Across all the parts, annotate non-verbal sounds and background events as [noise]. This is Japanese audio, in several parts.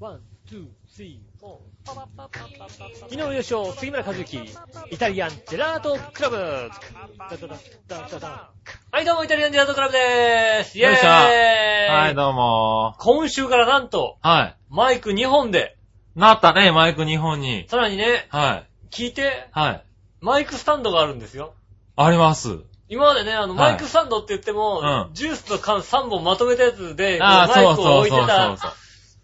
One, two, three, four。昨日優勝、杉村和之、イタリアンジェラートクラブ。はい、どうも、イタリアンジェラートクラブでーす。イェーイよいしょはい、どうも今週からなんと、はマイク2本で、い。なったね、マイク2本に。さらにね、はい。聞いて、はい。マイクスタンドがあるんですよ。あります。今までね、あの、はいマイクスタンドって言っても、うんジュースと缶3本まとめたやつで、こうああ、マイクをそうそう置いてたそうそう。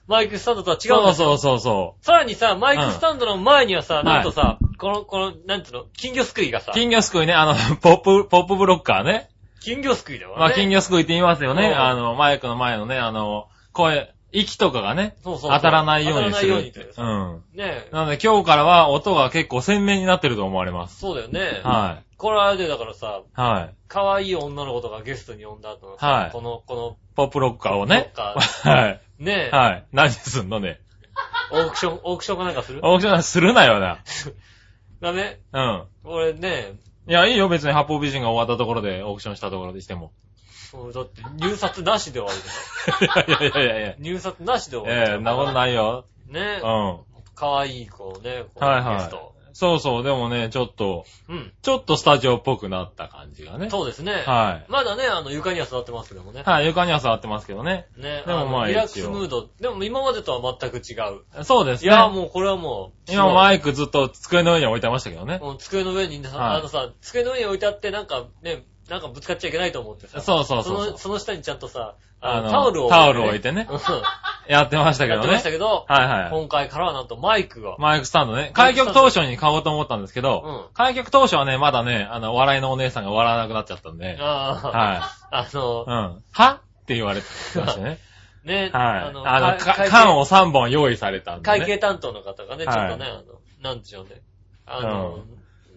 マイクスタンドとは違うんそう。そうそうそさらにさ、マイクスタンドの前にはさ、んなんとさ、この、この、なんつうの、金魚すくいがさう。、金魚すくいね、あの、[laughs] ポップ、ポップブロッカーね。金魚すくいだわね。まあ、金魚すくいって言いますよね。うんあの、マイクの前のね、あの、声、息とかがね、そうそうそう当たらないようにする。当たらないようにってさうん。ねえ。なので今日からは音が結構鮮明になってると思われます。そうだよね。はこれあれでだからさ、い。はい。可愛い女の子とかゲストに呼んだ後のさ、はいこの、こポップロッカーをの、ね。か [laughs] はい。ねえ、はい。何すんのね。オークション、オークションかなんかする？オークションするなよな。[laughs] ダメ？うん。俺ね、いや、いいよ、別に八方美人が終わったところで、オークションしたところでしても。そうだって入札なしで終わりだよ。いやいやいやいや。入札なしで終わりええ、そんなことないよ。ねうん。は可愛い子ね、こいはいのゲスト。。そうそう、でもね、ちょっと、うん。ちょっとスタジオっぽくなった感じがね。そうですね。はい。まだね、あの、床には座ってますけどもね。はい、床には座ってますけどね。ね。でもまあのリラックスムード。でも今までとは全く違う。そうですね。いや、もうこれはもう。今マイクずっと机の上に置いてましたけどね。もう机の上にね、はいあのさ、机の上に置いてあって、なんかね、なんかぶつかっちゃいけないと思ってさ。そうそうそうそうの、その下にちゃんとさ、ああののタオルを、タオルを置いてねうん [laughs] やってましたけどねやってました。けど、はいはい。今回からはなんとマイクが。マイクスタンドね。開局当初に買おうと思ったんですけど、うん開局当初はね、まだね、あの、笑いのお姉さんが笑わなくなっちゃったんで、ああ、はい。[laughs] あのう、ん。は？って言われてましたね。[laughs] ね、はい。あの、缶を3本用意されたんで、ね。会計担当の方がね、ちょっはいとね、あの、なんでしょうね。あの、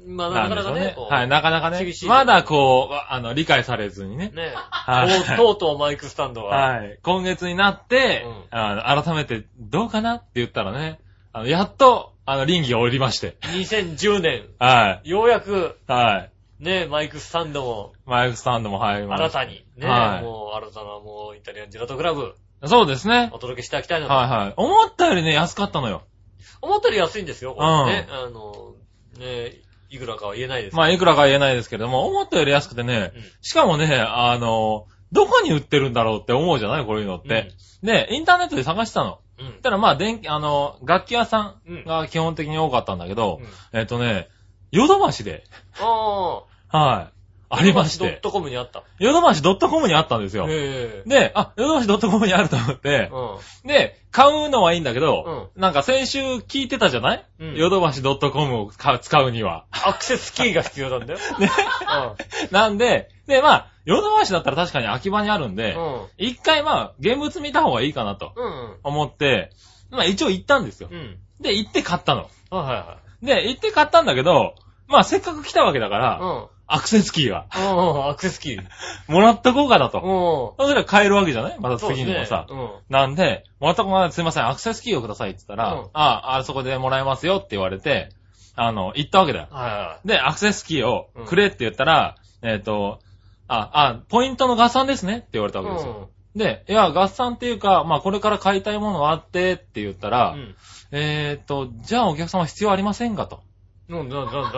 まあ、なかなかねはい、なかなかね厳しい、まだこう、あの、理解されずにね。ね、はいとうとうマイクスタンドは、はい。今月になって、うんあの改めて、どうかなって言ったらね、あの、やっと、あの、臨機を降りまして。2010年、はい。ようやく、はい。ね、マイクスタンドも、マイクスタンドも入りました。新たに、ね、はいもう新たなもうイタリアンジェラートクラブ、そうですね。お届けしていきたいなと。はいはい。思ったよりね、安かったのよ。思ったより安いんですよ、これね。あの、ね、いくらかは言えないですけどまあ、いくらか言えないですけれども、思ったより安くてね、うんしかもね、あの、どこに売ってるんだろうって思うじゃないこういうのって。で、インターネットで探したの。うん。うん。たらまあ、電気、あの、楽器屋さうんんが基本的に多かったんだけどう、んえっとね、ヨドバシで、あはい、あ。ありましてドッ、トコムにあった。ヨドバシ .com にあったんですよ。ええ。で、あ、ヨドバシ .com にあると思って、うで、買うのはいいんだけど、なんか先週聞いてたじゃない？うんヨドバシ .com を買う使うには。ん。アクセスキーが必要なんだよ。[laughs] ね。なんで、で、まあ、ヨドバシだったら確かに秋葉にあるんでう、ん。一回まあ、現物見た方がいいかなとうん。思って、まあ一応行ったんですよう。ん。で、行って買ったの。はいはいはで、行って買ったんだけど、まあせっかく来たわけだから。アクセスキーが、うん。アクセスキー。もらっとこうかなうと。ん。そしたら買えるわけじゃない？また次にもさ。うん。なんで、もらったこないすいません、アクセスキーをくださいって言ったら、うんああ、そこでもらえますよって言われて、あの、行ったわけだよ。はいはで、アクセスキーをうんくれって言ったら、えっ、と、あ、あ、ポイントの合算ですねって言われたい。わけですよ。で、いや、合算っていうか、まあこれから買いたいものあってって言ったら、うん。えっ、と、じゃあお客様必要ありませんかと。なんでなんでなんで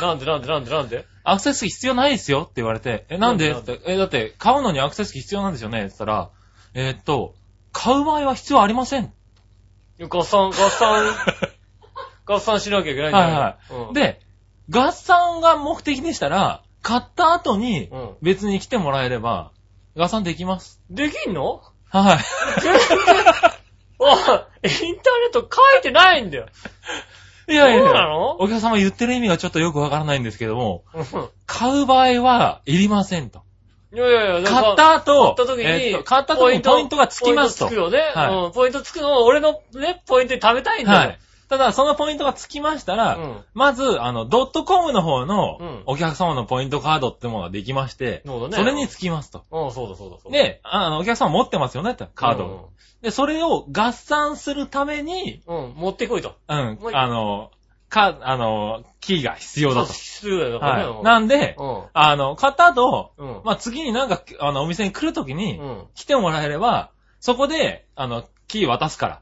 なんでなんでなんでなんで？アクセスキー必要ないですよって言われて、え、なんで？え、だって買うのにアクセスキー必要なんですよね？って言ったら、えっ、と、買う場合は必要ありません。合算、合算、[laughs] 合算しなきゃいけないんじゃないはいはい。で、合算が目的でしたら、買った後にうん別に来てもらえれば、合算できます。できんの？はい。おい、インターネット書いてないんだよ。[laughs] いやいやそうなの？お客様言ってる意味がちょっとよくわからないんですけども、うん買う場合はいりませんと。いやいやいや、買った後、買った時に、えっと買った時にポイントがつきますと。ポイントつくよね。はいうん。ポイントつくのを俺のね、ポイントに貯めたいんだよ。はい。ただ、そのポイントがつきましたら、うんまず、あの、ドットコムの方のうんお客様のポイントカードってものができまして、そうだねそれにつきますと。うん、そうだそうだそうだ。で、あの、お客様持ってますよねって、カードを。で、それを合算するために、うん。うん、持ってこいと。うんもう、あの、か、あの、キーが必要だと。必要だよ、はい。なんで、うん。あの、買った後、うん。まあ、次になんか、あの、お店に来るときにう、ん。来てもらえれば、そこで、あの、キー渡すから。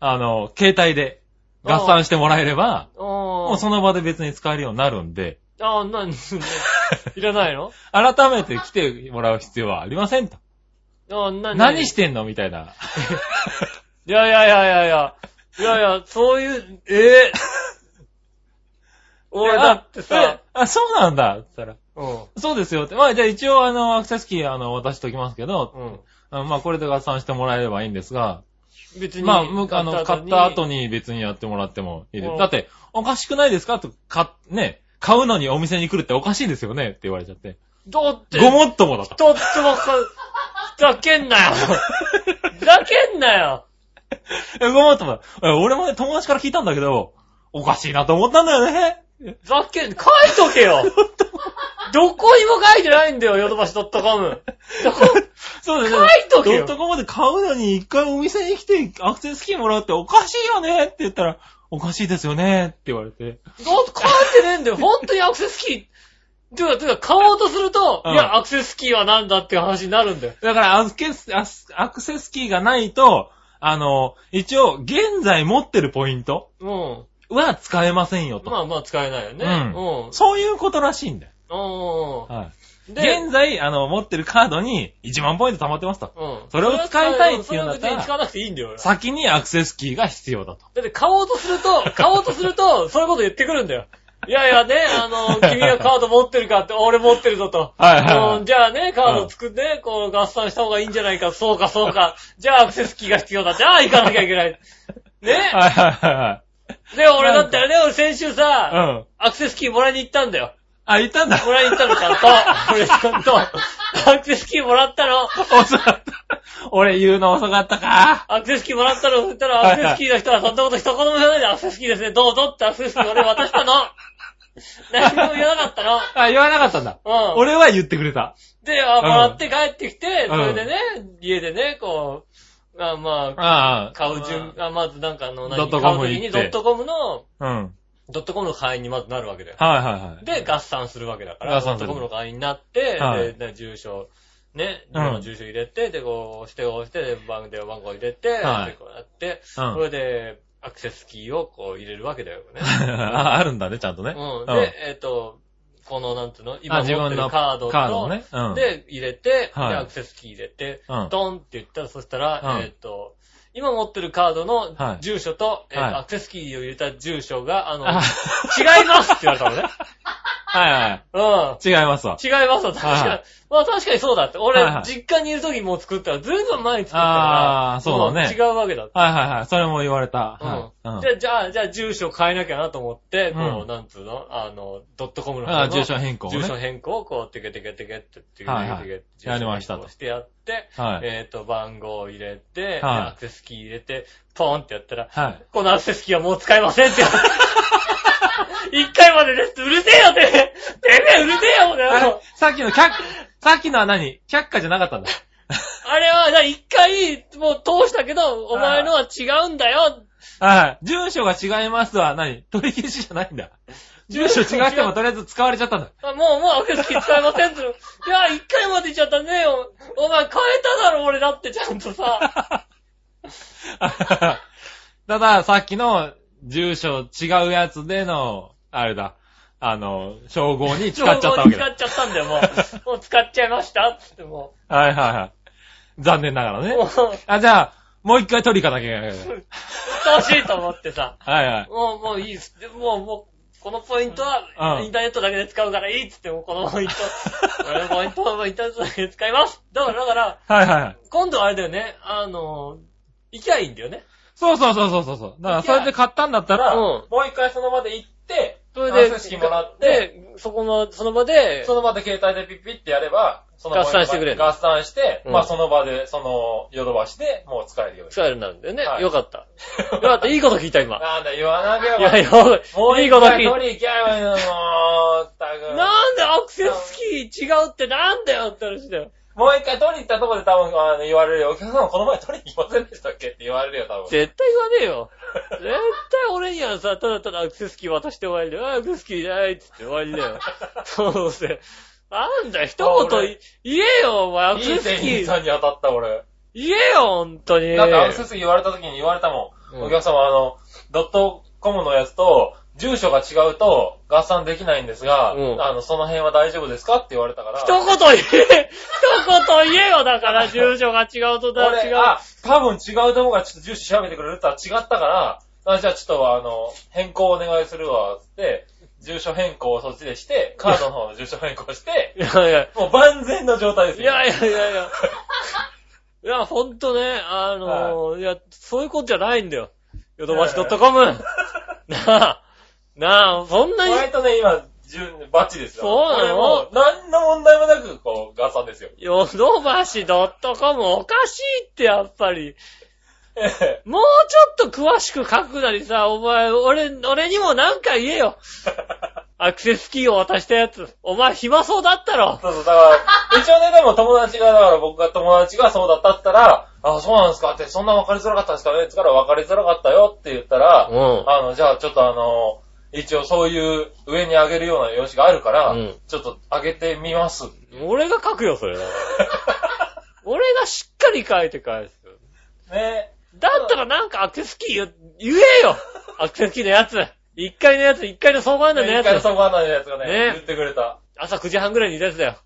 あの、携帯で合算してもらえれば、ももうその場で別に使えるようになるんで、ああ、なに、いらないの？[laughs] 改めて来てもらう必要はありませんと。ああ、なに何してんの？みたいな。い [laughs] やいやいやいやいや。いやいや、そういう、え？え [laughs] 俺だってさ、えあ、そうなんだって言ったら、うん。そうですよって。まあ、じゃあ一応あの、アクセスキーあの、渡しときますけど、うん。あまあ、これで合算してもらえればいいんですが、別に。まあ、むあの、買った後に。に別にやってもらってもいいでうんす。だって、おかしくないですか？と、か、ね、買うのにお店に来るっておかしいですよね？って言われちゃって。だって、ごもっともだった。ちょっとわか、ふざけんなよ。ふざけんなよ。[laughs] えごもっとも俺もね、友達から聞いたんだけど、おかしいなと思ったんだよね。ふざけん、書いとけよ。どこにも書いてないんだよ、ヨドバシ .com。どこ、そうです書いとけよドットコムで買うのに一回お店に来てアクセスキーもらうっておかしいよねって言ったら、おかしいですよねって言われて。だって書いてねえんだよ。本当にアクセスキー。てか、てか、買おうとすると、うんいや、アクセスキーはなんだっていう話になるんだよ。だからアクセス、アスアクセスキーがないと、あの、一応、現在持ってるポイントうん。は使えませんよと。まあまあ使えないよね。うんうん。そういうことらしいんだよ。うん。はい。で、現在、あの、持ってるカードに1万ポイント貯まってますと。うん。それを使いたいっていうんだったらそれは使わなくていいんだよ。俺先にアクセスキーが必要だと。だって買おうとすると、買おうとすると、そういうこと言ってくるんだよ。いやいやね、あの、君がカード持ってるかって、俺持ってるぞと。はいはいはいうんじゃあね、カード作って、こう合算した方がいいんじゃないか。そうか、そうか。じゃあアクセスキーが必要だ。じゃあ行かなきゃいけない。ねはいはいはいはい。[laughs] で、俺だったらね、俺先週さ、うん。アクセスキーもらいに行ったんだよ。あ、言ったんだ。もらいに行ったの、ちゃんと。[laughs] 俺ちゃんと、アクセスキーもらったの。遅かった。俺言うの遅かったか。アクセスキーもらったの、そしたらアクセスキーの人はそんなこと一言も言わないで、アクセスキーですね、どうぞってアクセスキー俺渡したの。[laughs] 何も言わなかったの。あ、言わなかったんだ。うん。俺は言ってくれた。で、あ、もらって帰ってきて、んそれでね、家でね、こう、あまあ、ああ。買う順、あまずなんかあの、何ドットコム買う時に行ってドットコムの、うん。ドットコムの会員にまずなるわけだよ。はいはいはい。で、合算するわけだから、ドッ合算するトコムの会員になって、はいで、で住所、ね、の住所入れて、で、こう、押して押して、で、番電話番号入れて、はいで、こうやって、うんそれで、アクセスキーをこう入れるわけだよね。[laughs] ああるんだね、ちゃんとね。うん。で、えっ、と、この、なんつうの？今あ持ってるカードと、カードをね？うん。で、入れて、はい。で、アクセスキー入れて、うん。ドンって言ったら、そしたら、うん。えっ、と、今持ってるカードのはい。住所と、えーとはい。アクセスキーを入れた住所が、あの、あ違いますって言われたのね。[laughs] はいはい。うん。違いますわ。違いますわ、確かに。はいまあ確かにそうだって。俺、はいはい実家にいる時もう作ったら、ずいぶん前に作ったから。あーそうだねん違うわけだって。はいはいはい。それも言われた。うんはい。うんじゃあ、じゃあ、じゃあ、住所変えなきゃなと思って、こう、うんなんつうの？あの、ドットコムの方のあ住所変更ね住所変更をこう、テケテケテケって、テケテケやりましたしてやって、はい。えっと、番号を入れて、はいアクセスキー入れて、ポーンってやったら、はい。このアクセスキーはもう使えませんって。[laughs] 一回までですって、うるせえよてめえてめえうるせえよ、これあれさっきの却、さっきのは何？却下じゃなかったんだ。あれは、な一回、もう通したけど、お前のは違うんだよ。はい。住所が違いますわ。何？取り消しじゃないんだ。住所違ってもとりあえず使われちゃったんだ。あもう、もうアクセスキー使えませんっていや、一回まで言っちゃったねよ。お前変えただろ、俺だってちゃんとさ。[laughs] ただ、さっきの住所違うやつでの、あれだ、あの、称号に使っちゃったわけだ。使っちゃったんだよ、もう。[laughs] もう使っちゃいましたつってもはいはいはい。残念ながらう。ねあ、じゃあ、もう一回取り行かなきゃいけない。鬱陶しいと思ってさ。はいはい。もう、もういいです。でもう、もう、このポイントは、うんインターネットだけで使うからいいっつっても、このポイント、[laughs] 俺のポイントはインターネットだけで使います。だから、だから、はいはいはい。今度はあれだよね、あの、行きゃいいんだよね。そうそうそうそうそうそう。だから、それで買ったんだったら、うんもう一回その場で行って、それで、アクセスキーもらって、で、そこの、その場で、その場で携帯でピッピッってやれば、その合算してくれる合算して、うんまあその場で、その、ヨドバシでもう使えるように。使えるようになるんだよね。はいよかった。[laughs] よかった。いいこと聞いた、今。なんだ、言わなきゃいや、よ、もういいこと聞いきゃいいの、もう、ったく。なんでアクセスキー違うってなんだよって話だよ。もう一回取り行ったところで多分、あの、言われるよ。お客さんこの前取りに行きませんでしたっけって言われるよ、多分。絶対言わねえよ。[laughs] 絶対俺にはさ、ただただアクセスキー渡して終わりだよ。あ [laughs] アクセスキーないっつって終わりだよ。そうせ。なんだよ、一言い言えよ、お前、アクいいセスキー。店員さんに当たった、俺。言えよ、ほんとに。だってアクセスキー言われた時に言われたもん。うんお客様、あの、ドットコムのやつと、住所が違うと合算できないんですが、うんあの、その辺は大丈夫ですかって言われたから。一言言え一言言えよだから、[laughs] 住所が違うとだ、違俺、う。あ、多分違うとこがちょっと住所調べてくれる？とは違ったから、あじゃあちょっとあの、変更お願いするわ、つって、住所変更をそっちでして、カードの方の住所変更して、いやいや、もう万全の状態ですよ。いやいやいやいや。[laughs] いや、ほんとね、あのーいや、そういうことじゃないんだよ。ヨドバシ .com! [laughs] なあ、なあ、そんなに、割とね、今、順、バッチリですよ。そうなの何の問題もなく、こう、合算ですよ。ヨドバシ .com おかしいってやっぱり。ええもうちょっと詳しく書くなりさ、お前、俺、俺にもなんか言えよ。[laughs] アクセスキーを渡したやつ。お前暇そうだったろ。そうそう、だから、一応ね、でも友達が、だから僕が友達がそうだったったら、あ、そうなんですかって、そんな分かりづらかったですかねって言ったら分かりづらかったよって言ったら、うん。あの、じゃあちょっとあの、一応そういう上に上げるような用紙があるから、うんちょっと上げてみます。俺が書くよ、それ。[laughs] 俺がしっかり書いて返す。ね。だったらなんかアクセスキー言言えよアクセスキーのやつ。1階のやつ、1階の相場案内のや一回つ。そこ案内のやつがね、ね言ってくれた。朝9時半ぐらいにいたやつだよ。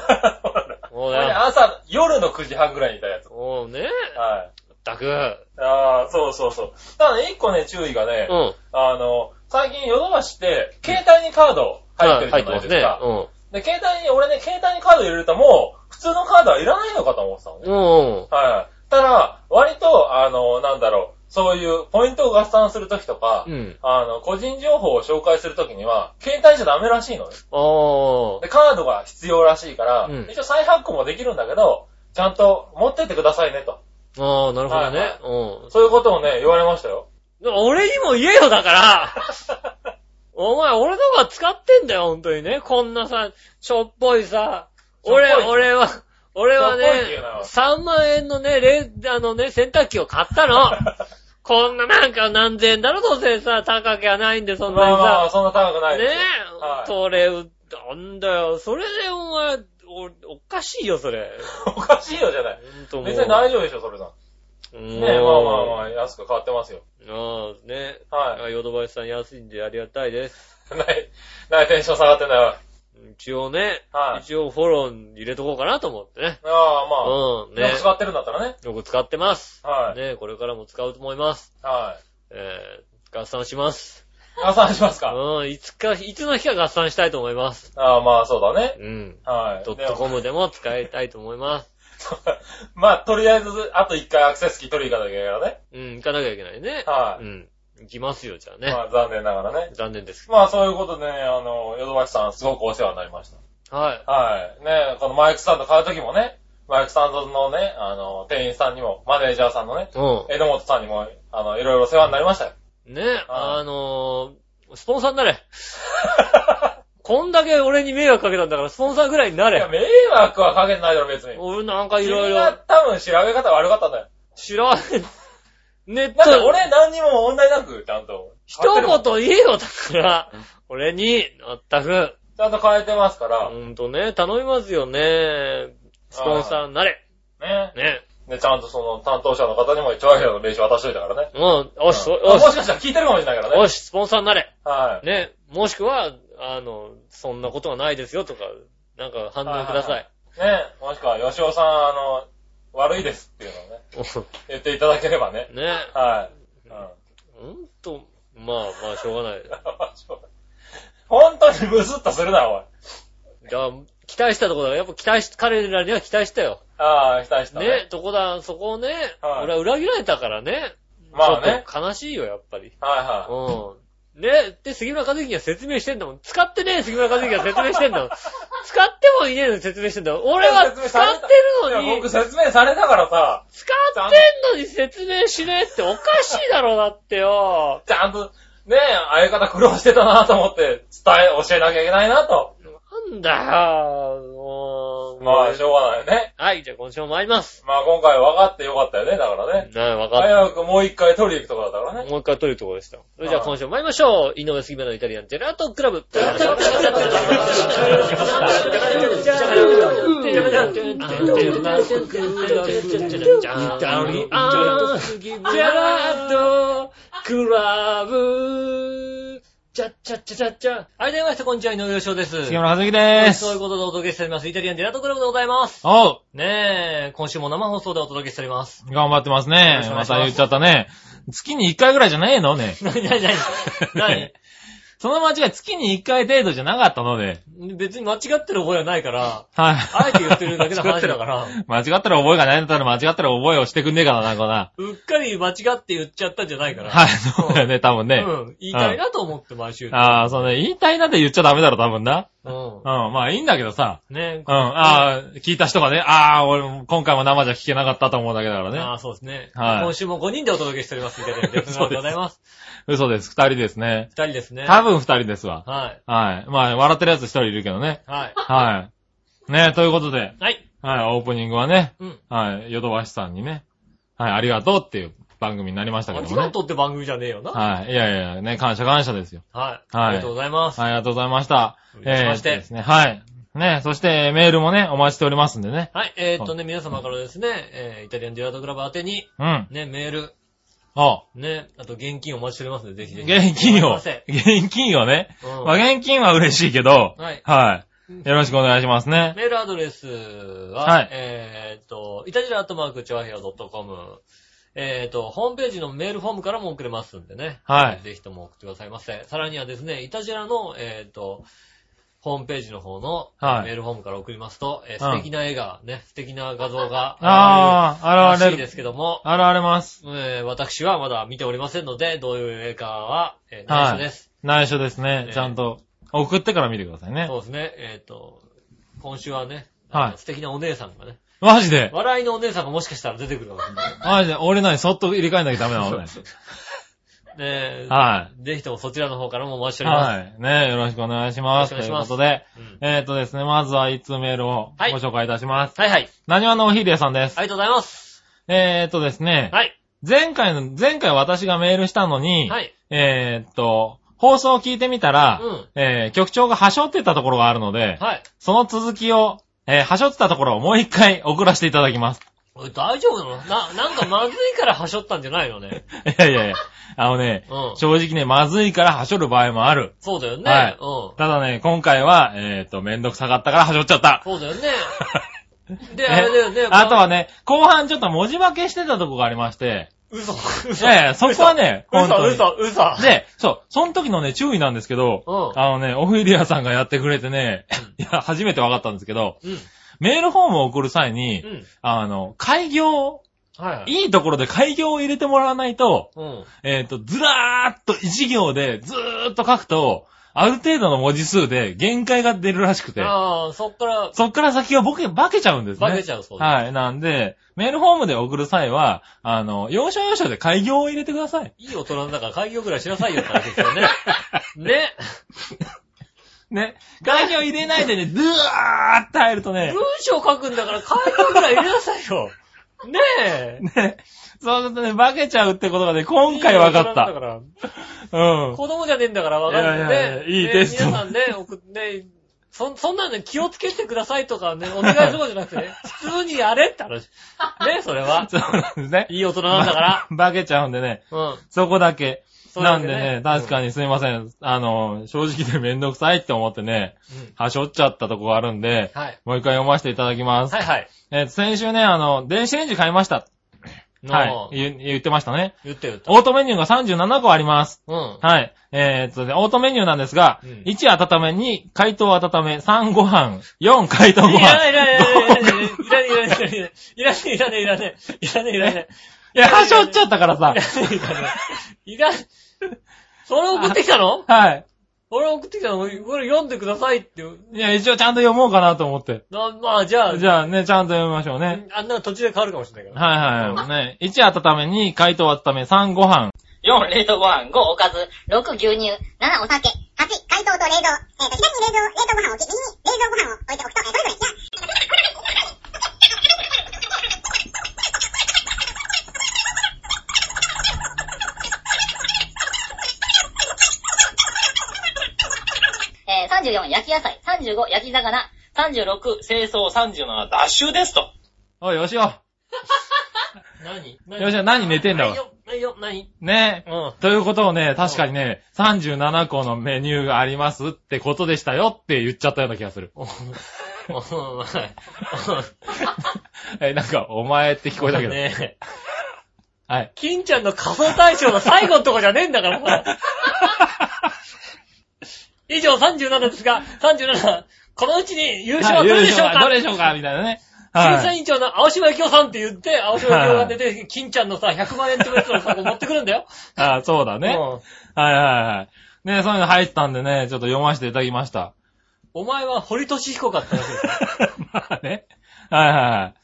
[laughs] もうこれねね。朝、夜の9時半ぐらいにいたやつ。もうね。はい。ったく。ああ、そうそうそう。ただね、一個ね、注意がね、うん。あの、最近ヨドバシって、携帯にカード入ってるじゃないですか。ね。で、携帯に、俺ね、携帯にカード入れるともう、普通のカードはいらないのかと思ってたのね。うん。うん。はい。ただ、割と、あの、なんだろう、そういうポイントを合算するときとか、うん。あの、個人情報を紹介するときには、携帯じゃダメらしいのね。あで、カードが必要らしいから、うん一応再発行もできるんだけど、ちゃんと持ってってくださいねと。あ。ああ、なるほどねはいはい。うん。そういうことをね、言われましたよ。俺にも言えよ、だから [laughs] お前、俺のが使ってんだよ、ほんとにね。こんなさ、しょっぽいさ。俺、しょっぽい俺は、俺はしょっぽいって言うねな、3万円のね、レあのね、洗濯機を買ったの。[laughs] こんななんか何千円だろ、どうせさ、高きゃないんで、そんなにまあまあ、さ。そんな高くないでねすよ。え、はいそれ、なんだよ。それでお前、おおかしいよ、それ。[laughs] おかしいよじゃない。ほんと。別に大丈夫でしょ、それな。ねねえ、まあまあまあ、安く買ってますよ。ああ、ね。はヨドバシさん安いんでありがたいです。い。[laughs] ない、ないテンション下がってんだよ。一応ね、はい。一応フォロー入れとこうかなと思ってね。ああ、まあ、うん、ねよく。使ってるんだったらね。よく使ってます。はい。ね、これからも使うと思います。はい。えー、合算します。合算しますか？うん、いつか、いつの日か合算したいと思います。ああ、まあそうだね。うん。はい。ドットコムでも使いたいと思います。[laughs] まあ、とりあえず、あと一回アクセスキー取りに行かなきゃいけないからね。うん、行かなきゃいけないね。はい。うん。行きますよ、じゃあね。まあ、残念ながらね。残念ですけまあ、そういうことでね、あの、ヨドバシさん、すごくお世話になりました。ど。はい。はい。ね、このマイクスタンド買うときもね、マイクスタンドのね、あの、店員さんにも、マネージャーさんのね、う江戸本さんにも、あの、いろいろ世話になりましたよ。ん。ね、あのー、スポンサーになれ。[laughs] こんだけ俺に迷惑かけたんだから、スポンサーぐらいにないや、れ。迷惑はかけてないだろ、別に。俺なんかいろいろ多分調べ方悪かったんだよ。知らない。ネッだってト、俺何にも問題なく、ちゃんと。一言言えよ、だから。俺に、まったく。ちゃんと変えてますから。ほんとね、頼みますよね。スポンサーになれ。ね。ね。で、ちゃんとその担当者の方にも一応の名刺渡しといたからね。うん、よし、うんよし、もしかしたら聞いてるかもしれないからね。よし、スポンサーになれ。はい。ね。もしくは、あの、そんなことはないですよとか、なんか反応ください。ね。もしくは、吉尾さん、あの、悪いですっていうのをね、言っていただければね。ね。はい。うん。ほんと、まあ [laughs] まあ、しょうがない。本当にブスッとするな、おい。じゃあ、期待したところだから、やっぱ期待し、彼らには期待したよ。ああ、期待したね。ね、とこだ、そこをね、はい俺は裏切られたからね。まあねちょっと悲しいよ、やっぱり。はいはうん。ね、で、杉村和之が説明してんだもん。使ってねえ、杉村和之が説明してんだもん。使ってもいねえのに説明してんだもん。俺は使ってるい。いや、のに僕、説明されたからさ、使ってんのに説明しねえっておかしいだろ、だってよ。ちゃんと、ね相方苦労してたなと思って、伝え、教えなきゃいけないなと。なんだよ、もう。まあ、しょうがないよね。はい、じゃあ今週も参ります。まあ、今回分かってよかったよね、だからね。ねわかった。早くもう一回取りに行くとこだったからね。もう一回取るところでした。それじゃあ今週も参りましょう。井上杉村のイタリアンジェラートクラブ。イタリアンジェラートクラブ。チャッチャッチャチャッチャ。はい、どうもみなさん、こんにちは、井上洋翔です。杉村はずきです。そういうことでお届けしております。イタリアンジェラートクラブでございます。おうねえ、今週も生放送でお届けしております。頑張ってますねまた言っちゃったね。月に1回ぐらいじゃないのね。[laughs] なになになに何 [laughs] その間違い月に1回程度じゃなかったので。別に間違ってる覚えはないから、はい。あえて言ってるだけの話だから、[laughs] 間違ったら覚えがないんだったら間違ったら覚えをしてくんねえからな、こな。うっかり間違って言っちゃったんじゃないから。はい、そうだよね、多分ね。うん。言いたいなと思って毎週。ああ、そうね、言いたいなって言っちゃダメだろ、多分な。うんうん、。まあいいんだけどさ。ねうん、ああ、聞いた人がね、ああ、俺も今回も生じゃ聞けなかったと思うだけだからね。ああ、そうですね。はい今週も5人でお届けしております。イタリアンジェラートクラブで [laughs] ございます。嘘です、二人ですね。2人ですね。多分二人ですわ。はい。はい。まあ、笑ってるやつ一人いるけどね。はい。はい。ねということで、はい。はい、オープニングはね、うん。はい、ヨドバシさんにね、はい、ありがとうっていう番組になりましたけどもねありが。とうって番組じゃねえよな。はい、いやいや、ね、感謝感謝ですよ。はい。はいありがとうございます。はい、ありがとうございました。どうしましてですね、はい。ね、そしてメールもね、お待ちしておりますんでね。はい。えーっとね、皆様からですね、えーイタリアンジェラートクラブ宛てに、うん。ね、メール、おね、あと現金お待ちしておりますので、ぜひぜひ。現金を現金をね。うんまあ、現金は嬉しいけど、はいはい。よろしくお願いしますね。[laughs] メールアドレスは、はいえーっと、イタジラアットマークチョアヘア .com、えーっと、ホームページのメールフォームからも送れますんでね。はいぜひとも送ってくださいませ。さらにはですね、イタジラの、えーっと、ホームページの方の、はいメールフォームから送りますと、えーうん素敵な絵が、ね、素敵な画像がああ、現れる。らしいですけども、現れます。えー私はまだ見ておりませんので、どういう絵かは、えー内緒です。内緒ですねえ。ーちゃんと送ってから見てくださいねそ。うですね、えーっと、今週はね、はい素敵なお姉さんがね、マジで？笑いのお姉さんがもしかしたら出てくるかもしれない。マジで？俺何そっと入れ替えなきゃダメなの？ね。[laughs] ねえ、はぜひともそちらの方からもお待ちしてい。おります。はい。ねよろしくお願いします。ということで、うんえっとですね、まずは1通メールをごはい紹介いたします。はいはい。何話のおひりやさんです。ありがとうございます。えっとですね、はい。前回の、前回私がメールしたのに、はい。えーっと、放送を聞いてみたら、うんえー局長が端折ってたところがあるので、はい。その続きを、えー端折ってたところをもう一回送らせていただきます。大丈夫なの？な、なんかまずいからはしょったんじゃないのね。[laughs] いやいやいや、あのね、うん。正直ね、まずいから端折る場合もある。そうだよね。はいうん。ただね、今回は、えーっと、めんどくさかったから端折っちゃった。そうだよね。[laughs] で、あれだよね。あとはね、後半ちょっと文字化けしてたとこがありまして、嘘、い嘘。やいや、そこはね、本嘘、当に嘘、嘘。で、そう、その時のね、注意なんですけど、うんあのね、オフィリアさんがやってくれてね、[laughs] いや、初めて分かったんですけど、うん。メールフォームを送る際に、うん。あの、開業、はいはい。いいところで開業を入れてもらわないと、うん。えっ、と、ずらーっと一行でずーっと書くと、ある程度の文字数で限界が出るらしくて、ああ、そっから、そっから先はボケ、化けちゃうんですね。化けちゃうそうです。はい。なんで、メールフォームで送る際は、あの、要所要所で開業を入れてください。いい大人だから開業ぐらいしなさいよって話ですよね。[laughs] ね。ね。開業入れないでね、ずーっと入るとね文、章書くんだから開業ぐらい入れなさいよ。[laughs] ねえ。ね。そうするとね、化けちゃうってことがね、今回分かっいい大人だた。からうん。子供じゃねえんだから分かるんいやいやいやで。ねいいテスト皆さんね、送って、ね、そ、そんなのね、気をつけてくださいとかね、お願いとかじゃなくてね、普通にやれって話。ね、それは。[laughs] そうなんですね。いい大人なんだから。化けちゃうんでね、うん。そこだけ。それだけなんでね、確かにすいません。あの、正直でめんどくさいって思ってね、うん。はしょっちゃったとこがあるんで、はい。もう一回読ませていただきます。はいはい。えー先週ね、あの、電子レンジ買いました。はのい。言言ってましたね。言って言った。オートメニューが37個あります。うん。はい。えー、っとね、オートメニューなんですが、うん。1温め、2解凍温め、3ご飯、4解凍ご飯。いらないいらないいらない。いらないいらないいらないいらないいらない。いらないいらない。いらないいらない。いや、はしょっちゃったからさい。らないいらない。いらないそれ送ってきたの？[laughs] はい。俺送ってきたの？これ読んでくださいって。いや、一応ちゃんと読もうかなと思って。なまあ、じゃあ、じゃあね、ちゃんと読みましょうね。あんなの途中で変わるかもしれないから。はいはい。ね、1温め、2解凍温め、3ご飯。4冷凍ご飯、5おかず、6牛乳、7お酒、8解凍と冷凍、えっ、と、左に冷蔵、冷凍ご飯を置き、右に冷蔵ご飯を置いておくと、えーそれぞれ、いや、34焼き野菜、35焼き魚、36清掃、37ダッシュですと。おい、よしお。[laughs] 何？よしお、何寝てんだわ。ないよ、ないよ、何ねうん。ということをね、確かにね、37個のメニューがありますってことでしたよって言っちゃったような気がする。[laughs] おおはい。[laughs] え、なんか、お前って聞こえたけど。ねえ。はい。金ちゃんの仮想大賞の最後のとこじゃねえんだからさ。以上37ですが、37、このうちに優勝はどれでしょうか？どれでしょうか？みたいなね。審はい。査委員長の青島幸夫さんって言って、青島幸夫が出て、金ちゃんのさ、100万円ってやつをさ、持ってくるんだよ。[laughs] あそうだね。うんはいはいはい。ねそういうの入ってたんでね、ちょっと読ませていただきました。お前は堀俊彦かって話ですよ。[laughs] まあね。はいはいはい。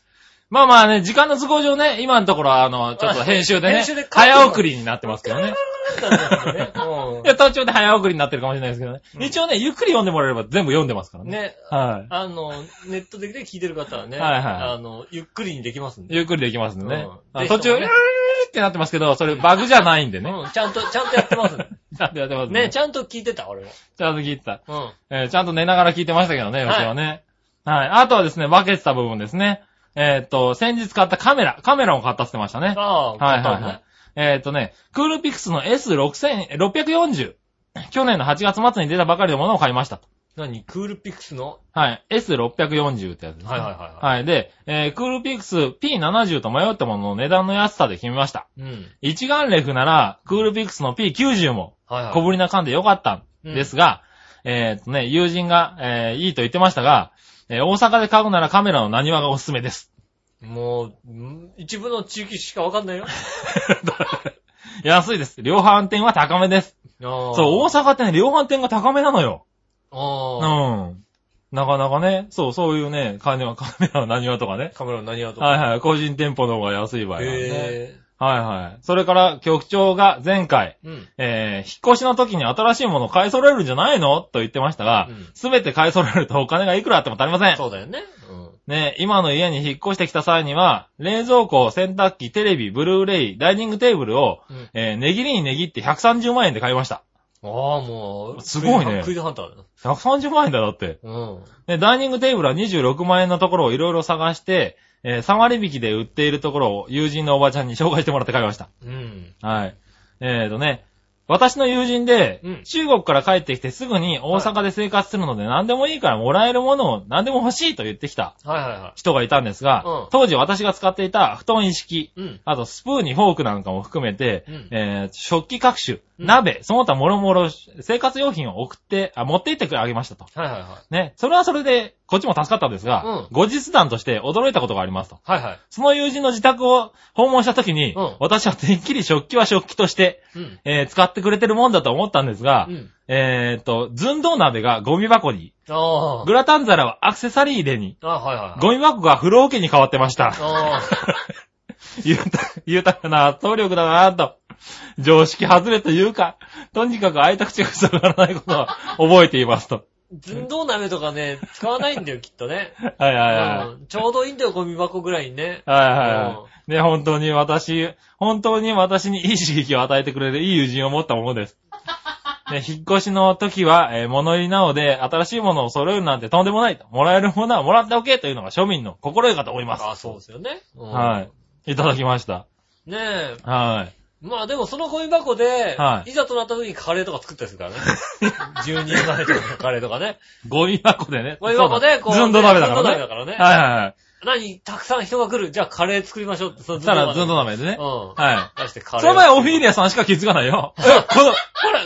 まあまあね、時間の都合上ね、今のところはあの、ちょっと編集でね [laughs] 編集で、早送りになってますけどね。うんいや、途中で早送りになってるかもしれないですけどね。一応ね、ゆっくり読んでもらえれば全部読んでますからね。ね、はい。あの、ネットでね聞いてる方はね、はいはいあの、ゆっくりにできますんで。ゆっくりできますんでね。うんあ途中、ぜひともねルルルルってなってますけど、それバグじゃないんでね。うん、ちゃんと、ちゃんとやってます。[laughs] ちゃんとやってますね、ちゃんと聞いてた、俺も。ちゃんと聞いてた。うん。えーちゃんと寝ながら聞いてましたけどね、はい吉はね。はい。あとはですね、分けてた部分ですね。えーっと、先日買ったカメラ、カメラを買ったって言ってましたね。ああ、はいはい簡単ねはい。えーっとね、クールピックスの S640。去年の8月末に出たばかりのものを買いましたと。何？クールピックスの？はい。S640 ってやつです、ね。はいはいはいはいはい。で、えークールピックス P70 と迷ったものの値段の安さで決めました。うん。一眼レフなら、クールピックスの P90 もはいはい。小ぶりな缶でよかったんですが、えーっとね、友人が、えーいいと言ってましたが、えー大阪で買うならカメラの何話がおすすめです。もう、ん一部の地域しかわかんないよ。[laughs] 安いです。量販店は高めです。そそう、大阪ってね、量販店が高めなのよ。あうあ。ん。なかなかね、そう、そういうね、カメラ、カメラの何話とかね。カメラの何やと。はいはい、個人店舗の方が安い場合はね。へはいはい。それから、局長が前回、ぇうん。えー、引っ越しの時に新しいものを買い揃えるんじゃないの？と言ってましたがうん、すべ、て買い揃えるとお金がいくらあっても足りません。そうだよね。うん。ね、今の家に引っ越してきた際には、冷蔵庫、洗濯機、テレビ、ブルーレイ、ダイニングテーブルを、うんえー、値切りに値切って130万円で買いました。ああ、もう。すごいねクイズハンターだよ。130万円だ、だって。うん。で、ダイニングテーブルは26万円のところをいろいろ探して、えー、3割引きで売っているところを友人のおばちゃんに紹介してもらって買いました。うん。はい。えーとね、私の友人で、うん中国から帰ってきてすぐに大阪で生活するので何でもいいからもらえるものを何でも欲しいと言ってきたはいはいは人がいたんですが、うん当時私が使っていた布団一式、い。うん。あとスプーンにフォークなんかも含めて、うんえー食器各種、うん鍋、その他もろもろ生活用品を送って、あ、持って行ってあげましたと。はいはいはい。ね。それはそれで、こっちも助かったんですが、うん後日談として驚いたことがありますと。はいはい。その友人の自宅を訪問した時に、うん私はてっきり食器は食器として、うん。えー使ってくれてるもんだと思ったんですが、うん。えーっと、寸胴鍋がゴミ箱に。グラタン皿はアクセサリー入れに、あはいはいはい。ゴミ箱が風呂桶に変わってました。豊か、[laughs] 豊かな能力だなぁと。常識外れというか、とにかく開いた口が塞がらないことは覚えていますと。寸胴鍋とかね、使わないんだよ、[laughs] きっとね。はいはいはい。うんちょうどいいんだよ、ゴミ箱ぐらいにね。はいはいはい。ね、本当に私、本当に私にいい刺激を与えてくれるいい友人を持ったものです。ね、引っ越しの時は、えー物入りなので、新しいものを揃えるなんてとんでもないと。もらえるものはもらっておけというのが庶民の心得かと思います。あそうですよね。うんはい。いただきました。ねえ。はい。まあでもそのゴミ箱で、はいいざとなった時にカレーとか作ったりするからね。10人前とかのカレーとかね。ゴミ箱でね。ゴミ箱でこうずんど鍋だからね。ずんど鍋だからねはいはいはい。何たくさん人が来る。じゃあカレー作りましょうって。そのそしたらずんど鍋でね。うん。はい。出してカレー。その前オフィーリアさんしか気づかないよ。[laughs] この、ほら、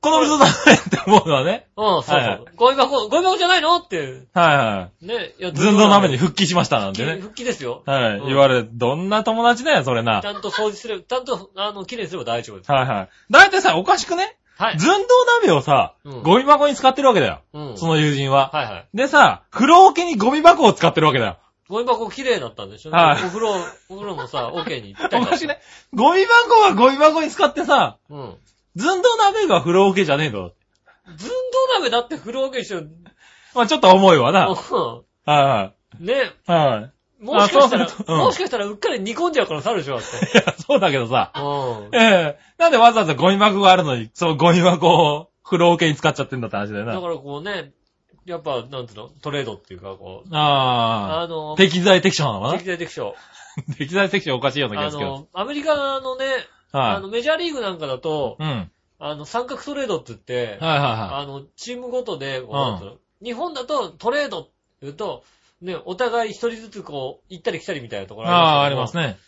このずんど鍋って思うのはね。うん、そうそう。ゴミ箱、ゴミ箱じゃないのって。はいはね。い。ずんど鍋に復帰しましたなんてね。復帰ですよ。はい。うん言われる。どんな友達だよ、それなち。ゃんと掃除すれば、ちゃんと、あの、綺麗にすれば大丈夫です。はいはい。だいたいさ、おかしくね？はい。ずんど鍋をさうん、ゴミ箱に使ってるわけだよ。うん。その友人は。はいはい。でさ、風呂桶にゴミ箱を使ってるわけだよ。ゴミ箱綺麗だったんでしょ？はいお風呂、お風呂もさ、OK に行ったり [laughs] おかしくね？ゴミ箱はゴミ箱に使ってさ、うん。ずんど鍋が風呂桶じゃねえの？ずんど鍋だって風呂 OK にしよう。まあちょっと重いわな。はいうはん。ね。い。はい。もしかしたらうする、とうんもしかしたらうっかり煮込んじゃう可能性あるでしょだって。いや、そうだけどさ。うん。ええなんでわざわざゴミ箱があるのに、そのゴミ箱を風呂桶に使っちゃってんだって話だよな。だからこうね、やっぱ、なんつうの、トレードっていうか、こう、ああのあ、、適材適所なのか適材適所。な [laughs] 適材適所おかしいような気あがするけど。の、アメリカのね、あはの、メジャーリーグなんかだと、い。うん。あの、三角トレードって言って、はいはいはあの、チームごとで、日本だとトレードって言うと、ね、お互い一人ずつこう、行ったり来たりみたいなとこい。ろああ、あけどりますね。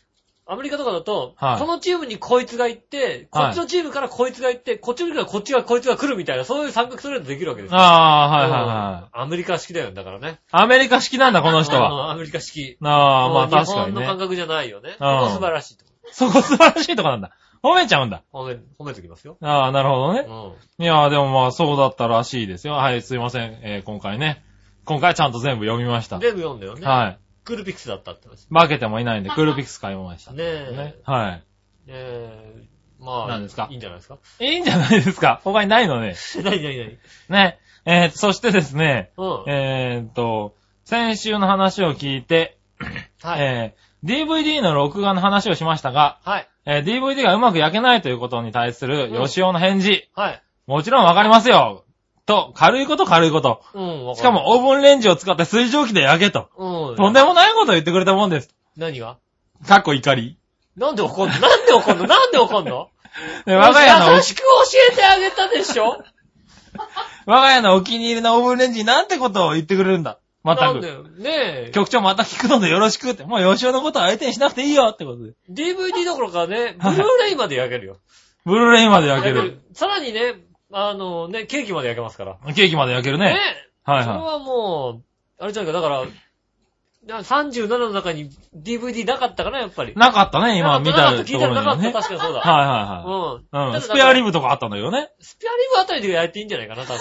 アメリカとかだと、はいこのチームにこいつが行って、こっちのチームからこいつが行って、こっちのチームからこっちがこいつが来るみたいな、そういう三角トレードできるわけですよ。ああ、はいはいはい。うんアメリカ式だよ、だからね。アメリカ式なんだ、この人は。うんアメリカ式。ああ、まあうん確かにね。日本の感覚じゃないよね。うんここ素晴らしいと [laughs] そこ素晴らしいとこなんだ。褒めちゃうんだ。褒め、褒めてきますよ。ああ、なるほどね。うん。いやーでもまあそうだったらしいですよ。はい、すいません。えー今回ね。今回ちゃんと全部読みました。全部読んだよね。はい。クールピックスだったって話。負けてもいないんで、クールピックス買いました。[laughs] ねえ。ね。はい。えー、まあ、何ですか？いいんじゃないですか？いいんじゃないですか？他にないのね。[laughs] なになになにね。えー、そしてですね、うん。えーっと、先週の話を聞いて、はい。えー、DVD の録画の話をしましたが、はい。えー DVD がうまく焼けないということに対するうん吉尾の返事、はい。もちろんわかりますよ。と、軽いこと軽いこと。うん、わしかもオーブンレンジを使って水蒸気で焼けと。る、うん。とんでもないことを言ってくれたもんです。何が？かっこ怒り。なんで怒んの？なんで怒んの？なんで怒んの？で [laughs] 我が家のお優しく教えてあげたでしょ？[laughs] 我が家のお気に入りのオーブンレンジになんてことを言ってくれるんだ。また。ねえ。局長また聞くのでよろしくって。もう吉尾のことは相手にしなくていいよってことで。DVD どころかね、ブはいルーレイまで焼けるよ。ブルーレイまで焼ける。さらにね、あのね、ケーキまで焼けますから。ケーキまで焼けるね。はいはそれはもう、あれじゃないか、だから37の中に DVD なかったかな、やっぱりい。。なかったね、今見たとなかった聞いたらなかった。確かにそうだ。はいはうん。いはい。うん。だスペアリブ。ブとかあったんだけどね。スペアリブあたりで焼いていいんじゃないかな、多分。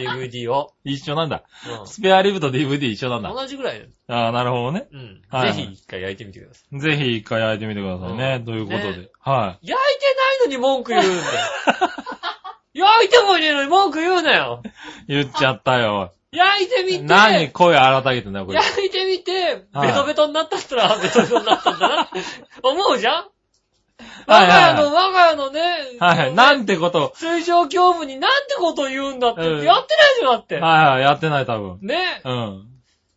[laughs] DVD を。一緒なんだ。うスペアリブと DVD 一緒なんん。だ。同じぐらい。ああ、なるほどね。うん。はいぜひ一回焼いてみてください。ぜひ一回焼いてみてくださいね。うんということでね。は焼いてないのに文句言うんだよ。[laughs] 焼いてもいねえのに文句言うなよ。い。言っちゃったよ。焼いてみて。何声荒たげてんだよ、これ。焼いてみて、はいベトベトになったったら、[laughs] ベトベトになったんだなって思うじゃん？我が家の、我が家のね、はいはい。なんてこと。水上業務になんてことを言うんだって、うんやってないじゃん、だって。はいはい、やってない多分。ね。うん。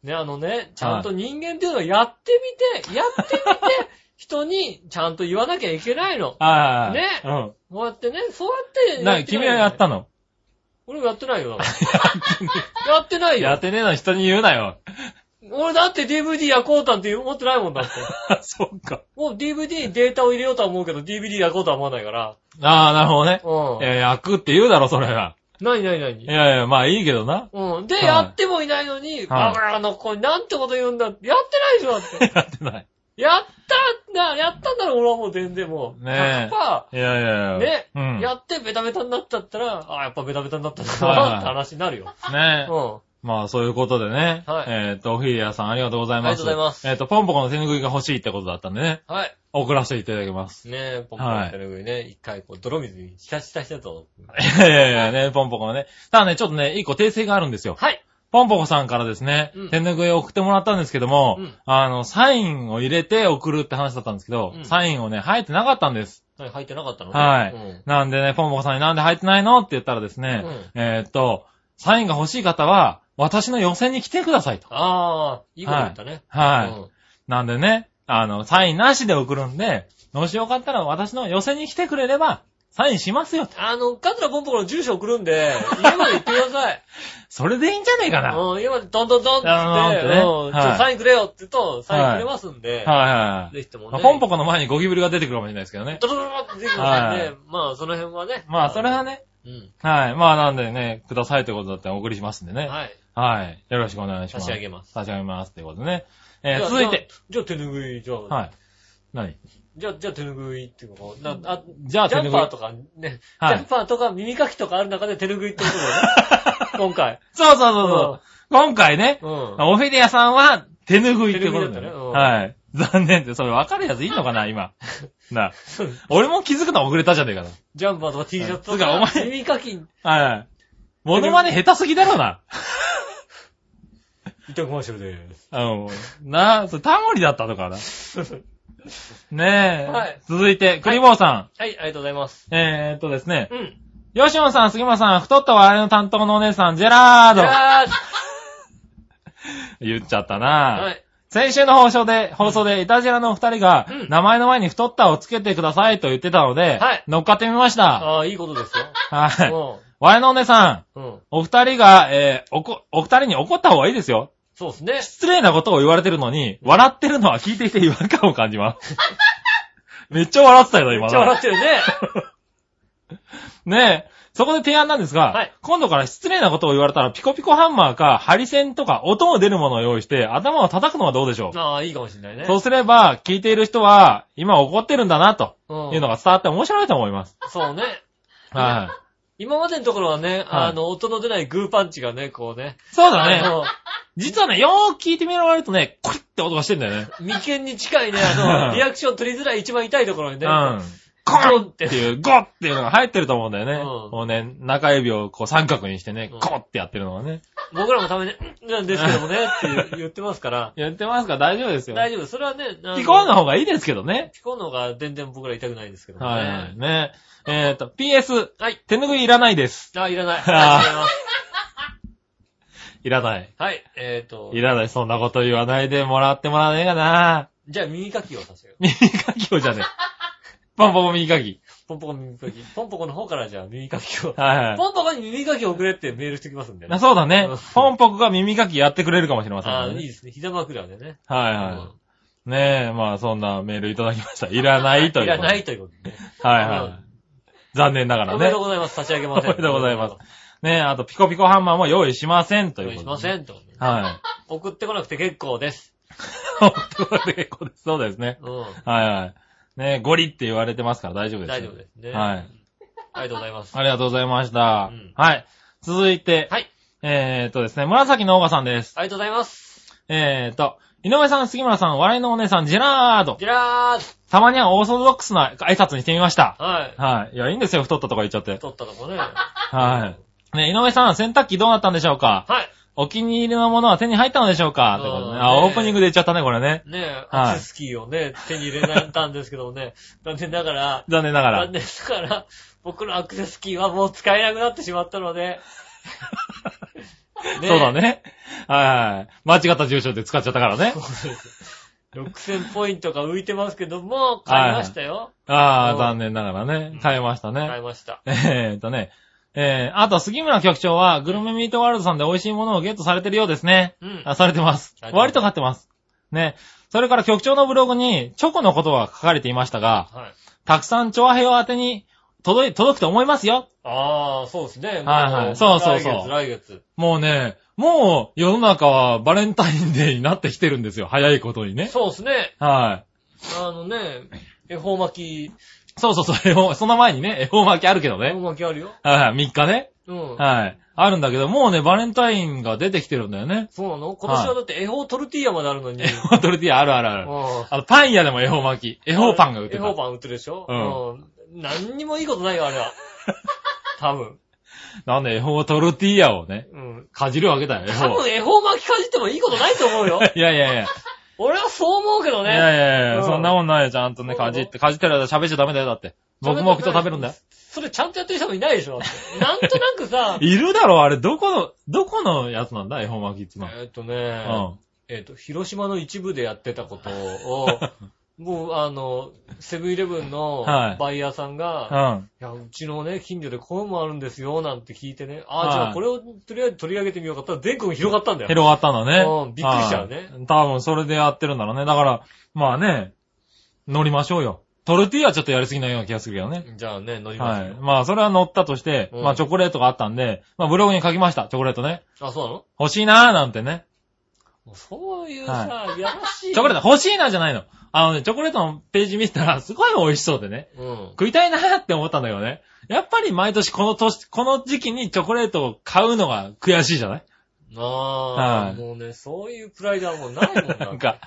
ね、あのね、ちゃんと人間っていうのはやってみて、やってみて、[laughs] 人にちゃんと言わなきゃいけないの。はいはいはい。ねうん。こうやってね、そうやって。な、君はやったの？俺もやってないよ、[laughs] やってないよ。やってねえの人に言うなよ。俺だって DVD 焼こうなんて思ってないもんだって。[laughs] そっか。もう DVD にデータを入れようとは思うけど、DVD 焼こうとは思わないから。ああ、なるほどね。うん。えー、焼くって言うだろ、それは。なになにないにやいや、まあいいけどな。うん。で、はいやってもいないのに、バカなの子になんてこと言うんだって。やってないでしょ、だって。やってない。やったんだ、やったんだろ、俺はもう全然もう。ね100%いやいやいや。ね、うん。やってベタベタになっちゃったら、あやっぱベタベタになったなって話になるよ。ねうん。まあそういうことでね。はいえっと、オフィリアさんありがとうございます。ありがとうございますえっと、ポンポコの手拭いが欲しいってことだったんでね。はい。送らせていただきます。ねえ、ポンポンの手拭いね、一回こう泥水に浸したしたと。いやいやいやね、ポンポコのね。ただね、ちょっとね、一個訂正があるんですよ。はい。ポンポコさんからですね、うん手拭いを送ってもらったんですけども、うんあの、サインを入れて送るって話だったんですけど、うんサインをね、入ってなかったんです。はい、入ってなかったのはいうんなんでね、ポンポコさんになんで入ってないのって言ったらですね、えーっと、サインが欲しい方は、私の予選に来てくださいと。ああ、いいこと言ったね。はい。うんなんでね、あの、サインなしで送るんで、もしよかったら私の予選に来てくれれば、サインしますよと。あの、カツラポンポコの住所送るんで、家まで行ってください。[laughs] それでいいんじゃねえかな。はいうん、家までドンドンドンって言って、ねうん、サインくれよって言うと、サインくれますんで、はいはい。ぜひともね。まあポンポコの前にゴキブリが出てくるかもしれないですけどね。ドドドドって出てくるんで、はいまあ、その辺はね。まあ、それはね、うん。はい。まあ、なんでね、くださいってことだったらお送りしますんでね。はい。はい。よろしくお願いします。差し上げます。差し上げますってことでね。えー続いて。。じゃあじゃあ手拭い、じゃあ。はい。何？じゃあ、じゃあ手拭いっていうか、なあ、じゃあ、ジャン手拭い。パーとかね、はいジャンパーとか耳かきとかある中で手拭いってことだよね。[laughs] 今回。そうそうそうそう。今回ね、うん。オフィリアさんは手拭いってことだよね。手拭いだったねうんはい。残念って、それ分かるやついんのかな、今。な。[laughs] 俺も気づくの遅れたじゃねえかジャンパーとか T シャツとつうかおか、前耳かき、な。はい。モノマネ下手すぎだろな。糸コマーシャルでーす。うん。なあ、それタモリだったのかな。[laughs] ねえ。はい続いて、クリボーさん。はい、ありがとうございます。えーっとですね、うん。吉野さん、杉村さん、太った笑いの担当のお姉さん、ジェラード。あ [laughs] 言っちゃったなはい。先週の放送で、放送で、イタジラのお二人が、うん名前の前に太ったをつけてくださいと言ってたので、はい乗っかってみました。ああ、いいことですよ。はい。う我のお姉さん、ん。うん。お二人が、えーおこ、お二人に怒った方がいいですよ。そうですね。失礼なことを言われてるのに、笑ってるのは聞いていて違和感を感じます。[laughs] めっちゃ笑ってたよ、今めっちゃ笑ってるね。[laughs] ねえ。そこで提案なんですが、はい今度から失礼なことを言われたら、ピコピコハンマーか、ハリセンとか、音を出るものを用意して、頭を叩くのはどうでしょう、ああ、いいかもしれないね。そうすれば、聞いている人は、今怒ってるんだな、とうんいうのが伝わって面白いと思います。そうね。はい。今までのところはね、はいあの、音の出ないグーパンチがね、こうね。そうだね。あの実はね、よーく聞いてみられるとね、コリッって音がしてんだよね。眉間に近いね、あの、[laughs] リアクション取りづらい一番痛いところにね。うん。コンってっていう、ゴッっていうのが入ってると思うんだよね。うんこうね、中指をこう三角にしてね、うんコッってやってるのがね。僕らもために、んなんですけどもね、[laughs] って言ってますから。やってますか？ら大丈夫ですよ。大丈夫。それはね、ピコーンの方がいいですけどね。ピコーンの方が全然僕ら痛くないですけどもね。はいはい。ね。えっ、と、PS、はい。手拭いいらないです。あ、いらない。[laughs] ありがとうございます。いらない。はい。えっとい、らない。そんなこと言わないでもらってもらえねえかな。じゃあ耳かきをさせよう。[laughs] 耳かきをじゃねえ。ポンポコ耳かき。ポンポコ耳かき。ポンポコの方からじゃあ耳かきを。はいはい。ポンポコに耳かきを送れってメールしてきますんでね。あそうだねうん。ポンポコが耳かきやってくれるかもしれませんああ、のでね。いいですね。膝枕でね。はいはい。ねえ、まあそんなメールいただきました。いらないという。いらないということでね。はいはい。残念ながらねおめでとう。ございます。差し上げません。おめでとうございます。ねえ、あとピコピコハンマーも用意しませんということで。しませんと。はい。送ってこなくて結構です。本当に結構です。そうですね。うん。はいはい。ねえ、ゴリって言われてますから大丈夫です。大丈夫ですね。はい。ありがとうございます。ありがとうございました。うんはい。続いて、はい。えーっとですね、紫のオーガさんです。ありがとうございます。えーっと、井上さん、杉村さん、笑いのお姉さん、ジェラード。じゃーたまにはオーソドックスな挨拶にしてみました。はい。はい。いや、いいんですよ、太ったとか言っちゃって。取ったとこね。はい。ね、井上さん、洗濯機どうなったんでしょうか？はい。お気に入りのものは手に入ったのでしょうか？ということでね。あ、オープニングで言っちゃったね、これね。ねえ、はいアクセスキーをね、手に入れられたんですけどもね、残念ながら、残念ながら残。念ながら、僕のアクセスキーはもう使えなくなってしまったので、[laughs] そうだ。ね。はいはい。間違った住所で使っちゃったからねそう。です。6000ポイントが浮いてますけども、買いましたよ。ああ、うん残念ながらね。買いましたね。買いました。えーっとね。えー、あと、杉村局長は、グルメミートワールドさんで美味しいものをゲットされてるようですね。うん。あ、されてます割と買ってます。ね。それから局長のブログに、チョコのことが書かれていましたが、はい。たくさん調和平和宛てに届い、届くと思いますよ。ああ、そうですね。はいはいもそうそうそう来月、来月。もうね、もう世の中はバレンタインデーになってきてるんですよ。早いことにね。そうですね。はい。あのね、恵方巻き、そうそうそう、恵方、その前にね、恵方巻きあるけど恵方ね。巻きあるよ。はいはい、3日ね。うん。はい。あるんだけど、もうね、バレンタインが出てきてるんだよね。そうなの？今年はだって恵方トルティーヤまであるのに。恵方トルティーヤあるあるある。うんあの、パン屋でも恵方巻き。恵方パンが売ってた。恵方パン売ってるでしょ？うん。何にもいいことないよ、あれは。[laughs] 多分。なんで恵方トルティーヤをね、うん。かじるわけだよ、恵多方。分恵方巻きかじってもいいことないと思うよ。[laughs] いやいやいや。俺はそう思うけどね。いやいやいや、うんそんなもんないよ、ちゃんとね、そうなのかじって。かじってる間喋っちゃダメだよ、だって。黙々と食べるんだよ。それちゃんとやってる人もいないでしょ。なんとなくさ、[laughs] いるだろ、あれ、どこの、どこのやつなんだ、恵方巻きってのは。えーっとうね、ん。えーっと、広島の一部でやってたことを、[laughs] もう、あの、セブンイレブンのはいバイヤーさんうが、ん。いや、うちのね、近所でこういうのもあるんですよ、なんて聞いてね。ああ、はいじゃあこれをとりあえず取り上げてみようかったら全国に広がったんだよ。広がったのね。うんびっくりしちゃうねはい多分それでやってるんだろうね。だから、まあね、乗りましょうよ。トルティーヤはちょっとやりすぎなような気がするけどね。じゃあね、乗りまはい。まあ、それは乗ったとして、うんまあ、チョコレートがあったんで、まあ、ブログに書きました。チョコレートね。あ、そうなの？欲しいなーなんてね。もうそういうさ、やらしい。チョコレート欲しいなじゃないの。あのね、チョコレートのページ見てたら、すごい美味しそうでね。うん。食いたいなーって思ったんだけどね。やっぱり毎年この年、この時期にチョコレートを買うのが悔しいじゃない？ああ、はいもうね、そういうプライドはもうないもんだ。[laughs] なんか、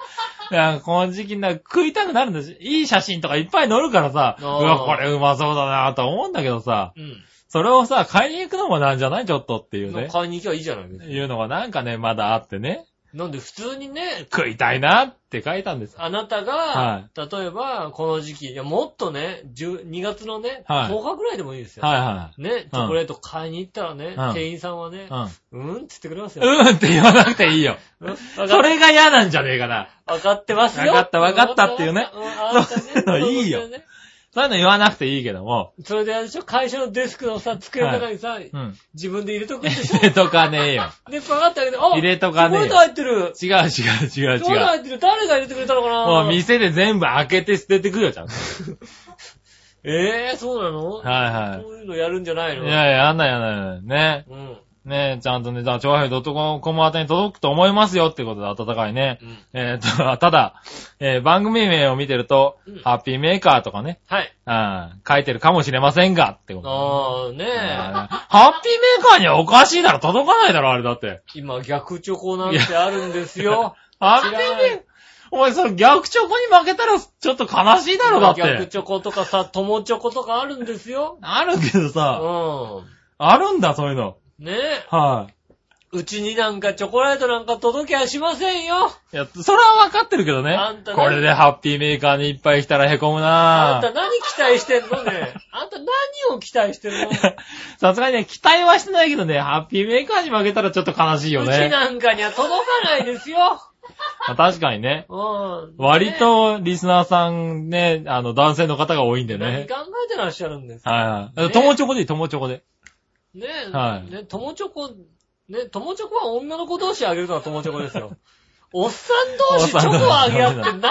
いや、この時期にな食いたくなるんだし、いい写真とかいっぱい載るからさ、うわ、これうまそうだなと思うんだけどさ、うん。それをさ、買いに行くのもなんじゃない？ちょっとっていうね。買いに行けばいいじゃない。いうのがなんかね、まだあってね。なんで普通にね、食いたいなって書いたんです。あなたが、は例えば、この時期、いや、もっとね、10 2月のね、はい10日ぐらいでもいいですよ。はいはね、チョコレート買いに行ったらね、うん店員さんはねい。、うん。うん、って言ってくれますよ。うんって言わなくていいよ。うんそれが嫌なんじゃねえかな。わかってますよ。わかったわかったっていうねんあんたねそういうのいいよそういうの言わなくていいけども。それであれでしょ？会社のデスクのさ、机の中にさ、うん。自分で入れとくんでしょ？[laughs] 入れとかねえよ。で、パカって開けて、あ入れとかねえよチョコレート入ってる。違う違う違うチョコレート違う。入ってる。誰が入れてくれたのかな？もう店で全部開けて捨ててくよ、ちゃんと。え [laughs] えー、そうなの？はいはいそういうのやるんじゃないの？いやいや、やんないやんないやんない。ね。うん。ねちゃんとね、じゃあ、長平 .com 宛てに届くと思いますよってことで温かいね。うん。えーっと、[laughs] ただ、えー番組名を見てると、うんハッピーメーカーとかね、はい。うん、書いてるかもしれませんが、ってこと。ああ、ねえ。ハッピーメーカーにはおかしいだろ、届かないだろ、あれだって。今、逆チョコなんてあるんですよ。ハッピーメーカー、お前それ逆チョコに負けたらちょっと悲しいだろ、だって。逆チョコとかさ、友チョコとかあるんですよ。あるけどさ、うあるんだ、そういうの。ん。ねえ。はい、うちになんかチョコレートなんか届きゃしませんよ。いや、それは分かってるけどねあんた。ねこれでハッピーメーカーにいっぱい来たら凹むなぁ。あんた何期待してんのね。[laughs] あんた何を期待してるのさすがにね、期待はしてないけどね、ハッピーメーカーに負けたらちょっと悲しいようちね。なんかには届かないですよ。[laughs] まあ確かにね。うん。割とリスナーさんね、あの、男性の方が多いんでね。ね何考えてらっしゃるんですかはいはい。ね友チョコでいい、友チョコで。ねえ。はいね、友チョコ、ね、友チョコは女の子同士あげるのが友チョコですよ。[laughs] おっさん同士チョコをあげ合って何が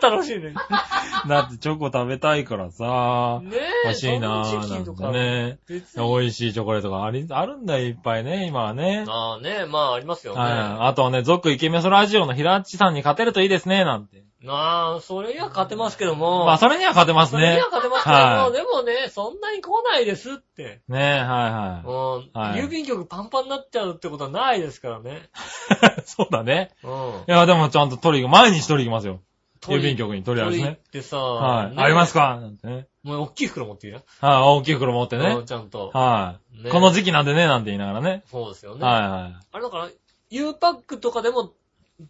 楽しいね [laughs] だってチョコ食べたいからさ、え。欲しいなぁ、なんか。てね。美味しいチョコレートがあり、あるんだよ、いっぱいね、今はね。ああね、まあありますよね。はい。あとはね、続イケメソラジオの平っちさんに勝てるといいですね、なんて。ああ、それには勝てますけども。まあ、それには勝てますねそれには。勝てますけども、はいでもね、そんなに来ないですって。ねはいはうん。はい郵便局パンパンになっちゃうってことはないですからね。い。[laughs] そうだね。うん。いや、でもちゃんと取り、毎日取り行きますよ。郵便局に取りあるしね。ってさ、はい。ねありますか？なんてね。もう大きい袋持っていいな。はい、大きい袋持ってねうん。ちゃんと。はい。ねこの時期なんでね、なんて言いながらね。そうですよね。はいはい。あれだから、U パックとかでも、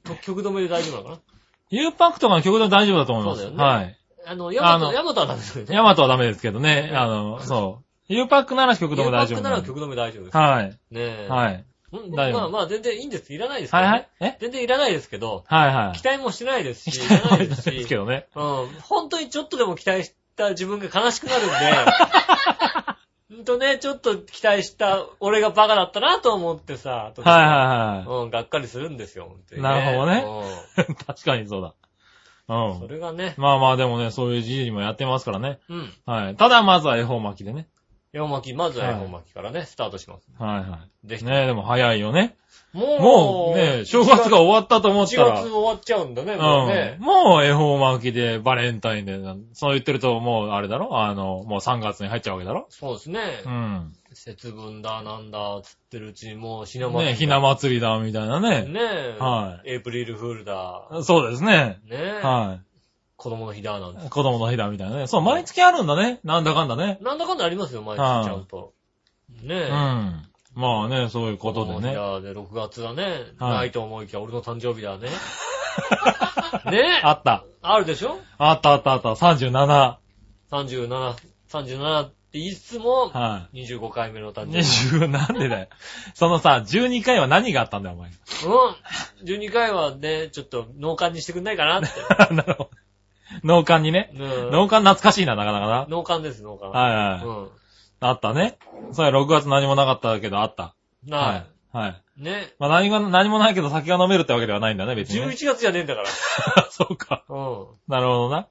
と曲止めで大丈夫なのかな？U パックとかの曲で大丈夫だと思います。そうだよねはい。あの、ヤマト、ヤマトはダメですよね。ヤマトはダメですけどね。あの、そう。U パックなら曲で U も大丈夫パックなら。曲止め大丈夫です。はい。ねえ。はい。うん大丈夫まあまあ全然いいんです。いらないですけどね。はいはい。え？全然いらないですけど、はいはい。期待もしてないですし、期いら待はいですなですし、[laughs] けどね。うん。本当にちょっとでも期待した自分が悲しくなるんで、[laughs] とね、ちょっと期待した俺がバカだったなと思ってさ、後ではいはいはうん、がっかりするんですよ、本当に、なるほどね。[laughs] 確かにそうだ。うん。そうん。れがね、まあまあでもね、そういう時期もやってますからね。うん。はい。ただまずは恵方巻きでね。絵本巻き、まずは絵本巻きからね、スタートします。はいはぜひ。い。ねえ、でも早いよね。もう、もうね、正月が終わったと思っ1たら。月終わっちゃうんだね、もうねうん。。もう恵方巻きでバレンタインで、そう言ってるともうあれだろ？あの、もう3月に入っちゃうわけだろ？そうですねう。ん。節分だ、なんだ、つってるうちにもうひな祭りだ。ねひな祭りだ、みたいなね。ねえ。はエイプリルフールだ。そうですね。ねえ。は子供の日だ、なんて。い。子供の日だ、みたいなね。そう、毎月あるんだね。なんだかんだね。なんだかんだありますよ、毎はい日ちゃんと。ねうえ。ん。まあね、そういうことでね。だで、6月だね。はいないと思いきや、俺の誕生日だね。[laughs] ねえ。あった。あるでしょ？あったあったあった。37。?37、37って言いつつも、は25回目の誕い。生日。20、なんでだよ。そのさ、12回は何があったんだよ、お前。うん。12回はね、ちょっと農家にしてくんないかなって。[laughs] なるほど。[laughs] 農家にね。うん農家懐かしいな、なかなかな。農家です、農家。はいはい。うん。あったね。それ6月何もなかったけど、あった。なはい。はい。い。ね。まあ何が、何もないけど酒が飲めるってわけではないんだね、別に、ね。11月じゃねえんだから。[laughs] そうか。うなるほどな。ん。ね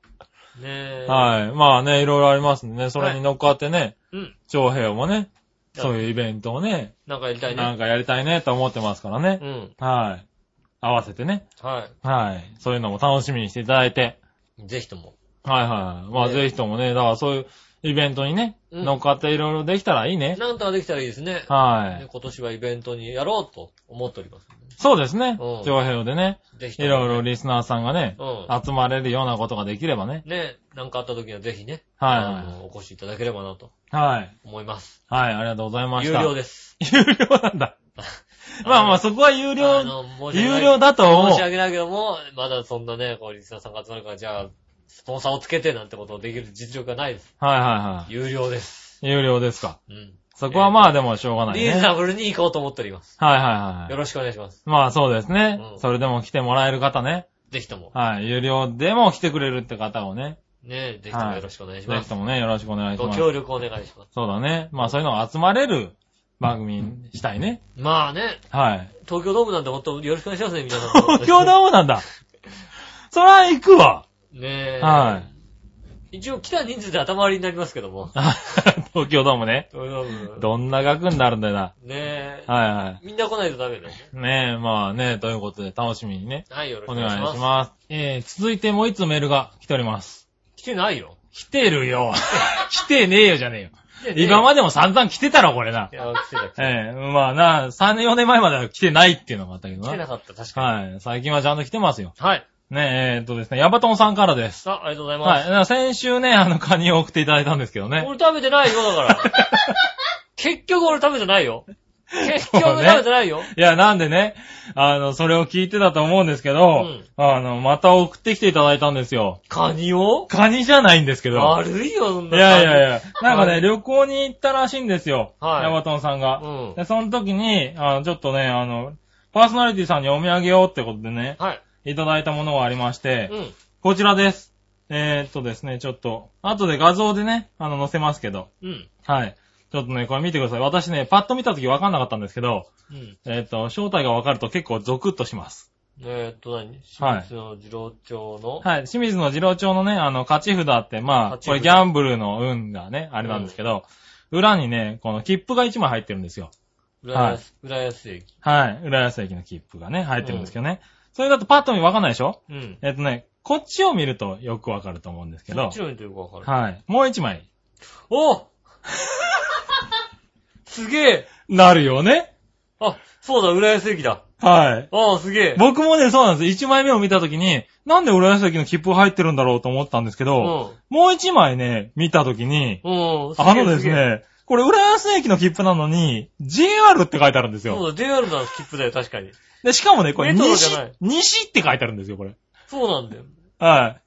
え。はい。まあね、いろいろありますんでね。それに乗っかってね、うん。長平もね、そういうイベントをね、なんかやりたいね。なんかやりたいねと思ってますからね。うん。はい。合わせてね。ははい。そういうのも楽しみにしていただいて。い。ぜひとも。はいはい。まあねぜひともね、だからそういうイベントにね、うん乗っかっていろいろできたらいいね。なんとかできたらいいですね。はい。ね今年はイベントにやろうと思っております。そうですねうん。長平でね、ぜひとも。いろいろリスナーさんがね、うん。集まれるようなことができればね。ねなんかあった時にはぜひね。はいあのお越しいただければなとはい。思います。はい、ありがとうございました。有料です。[laughs] 有料なんだ。[laughs] まあまあ、そこは有あ料、の申し訳ない有料だと思う申し。訳ないけども、まだそんなね、こう、リスナーさんが集まるから、じゃあ、スポンサーをつけてなんてことをできる実力がないです。はいはいはい。有料です。有料ですか。うん。そこはまあでもしょうがないね。はいリーズナブルに行こうと思っております。はいはいよ。ろしくお願いします。まあそうですねう。んそれでも来てもらえる方ね。ぜひとも。はい。有料でも来てくれるって方をね。ね、ぜひともよろしくお願いします。ぜひともね、よろしくお願いします。ご協力お願いします。そうだね。まあそういうのが集まれる番組にしたいね。まあね、はい。東京ドームなんてほんとよろしくお願いしますね、皆さん。[laughs] 東京ドームなんだ。そら行くわ。ねえ。。はい一応来た人数で頭割りになりますけども。[laughs] 東京ドームね。東京ドーム。どんな額になるんだよな。ねえ。はいはみんな来ないとダメだよね。い。ねえ、まあね、ということで楽しみにね、はい、よろしお願いしくお願いします。ます。えー、続いてもう一つメールが来ております。来てないよ。来てるよ。[laughs] 来てねえよじゃねえよ。今までも散々来てたろ、これな。いや、来てた、来てた。ええまあな、3年4年前までは来てないっていうのがあったけどな。来てなかった、確かに。はい。最近はちゃんと来てますよ。はい。ねえ、えーっとですね、ヤバトンさんからです。さあ、ありがとうございます。はい。先週ね、あの、カニを送っていただいたんですけどね。俺食べてないよ、だから。[laughs] 結局俺食べてないよ。結局食べてないよ。いや、なんでね、あの、それを聞いてたと思うんですけど、うんあの、また送ってきていただいたんですよ。カニを？カニじゃないんですけど。悪いよ、そんいな。やいやいや、なんかね、はい旅行に行ったらしいんですよ。はいヤバトンさんが。うん。で、その時に、あの、ちょっとね、あの、パーソナリティさんにお土産をってことでね、はい。いただいたものがありまして、うん。こちらです。えー、っとですね、ちょっと、後で画像でね、あの、載せますけど、うん。はい。ちょっとね、これ見てください。私ね、パッと見た時わかんなかったんですけど、うん。えー、っと、正体がわかると結構ゾクッとします。えーっと何、はい清水の次郎町の、はい。清水の次郎町のね、あの、勝ち札って、まあ、これギャンブルの運がね、あれなんですけど、裏にね、この切符が1枚入ってるんですよ。浦安、浦安駅。はい。浦安駅の切符がね、入ってるんですけどね。それだとパッと見わかんないでしょ？うん。えっとね、こっちを見るとよくわかると思うんですけどどっち、の見てるかわかる。はい。もう1枚、おすげえなるよね。あ、そうだ、浦安駅だ。はい。ああ、すげえ。僕もね、そうなんです。1枚目を見たときに、なんで浦安駅の切符入ってるんだろうと思ったんですけど、もう1枚ね、見たときに、うん。うん。あのですげえ。ね、これ浦安駅の切符なのに、JR って書いてあるんですよ。そうだ、JR の切符だよ、確かに。で、しかもね、これメトロじ西ゃない、西って書いてあるんですよ、これ。そうなんだよ。はい。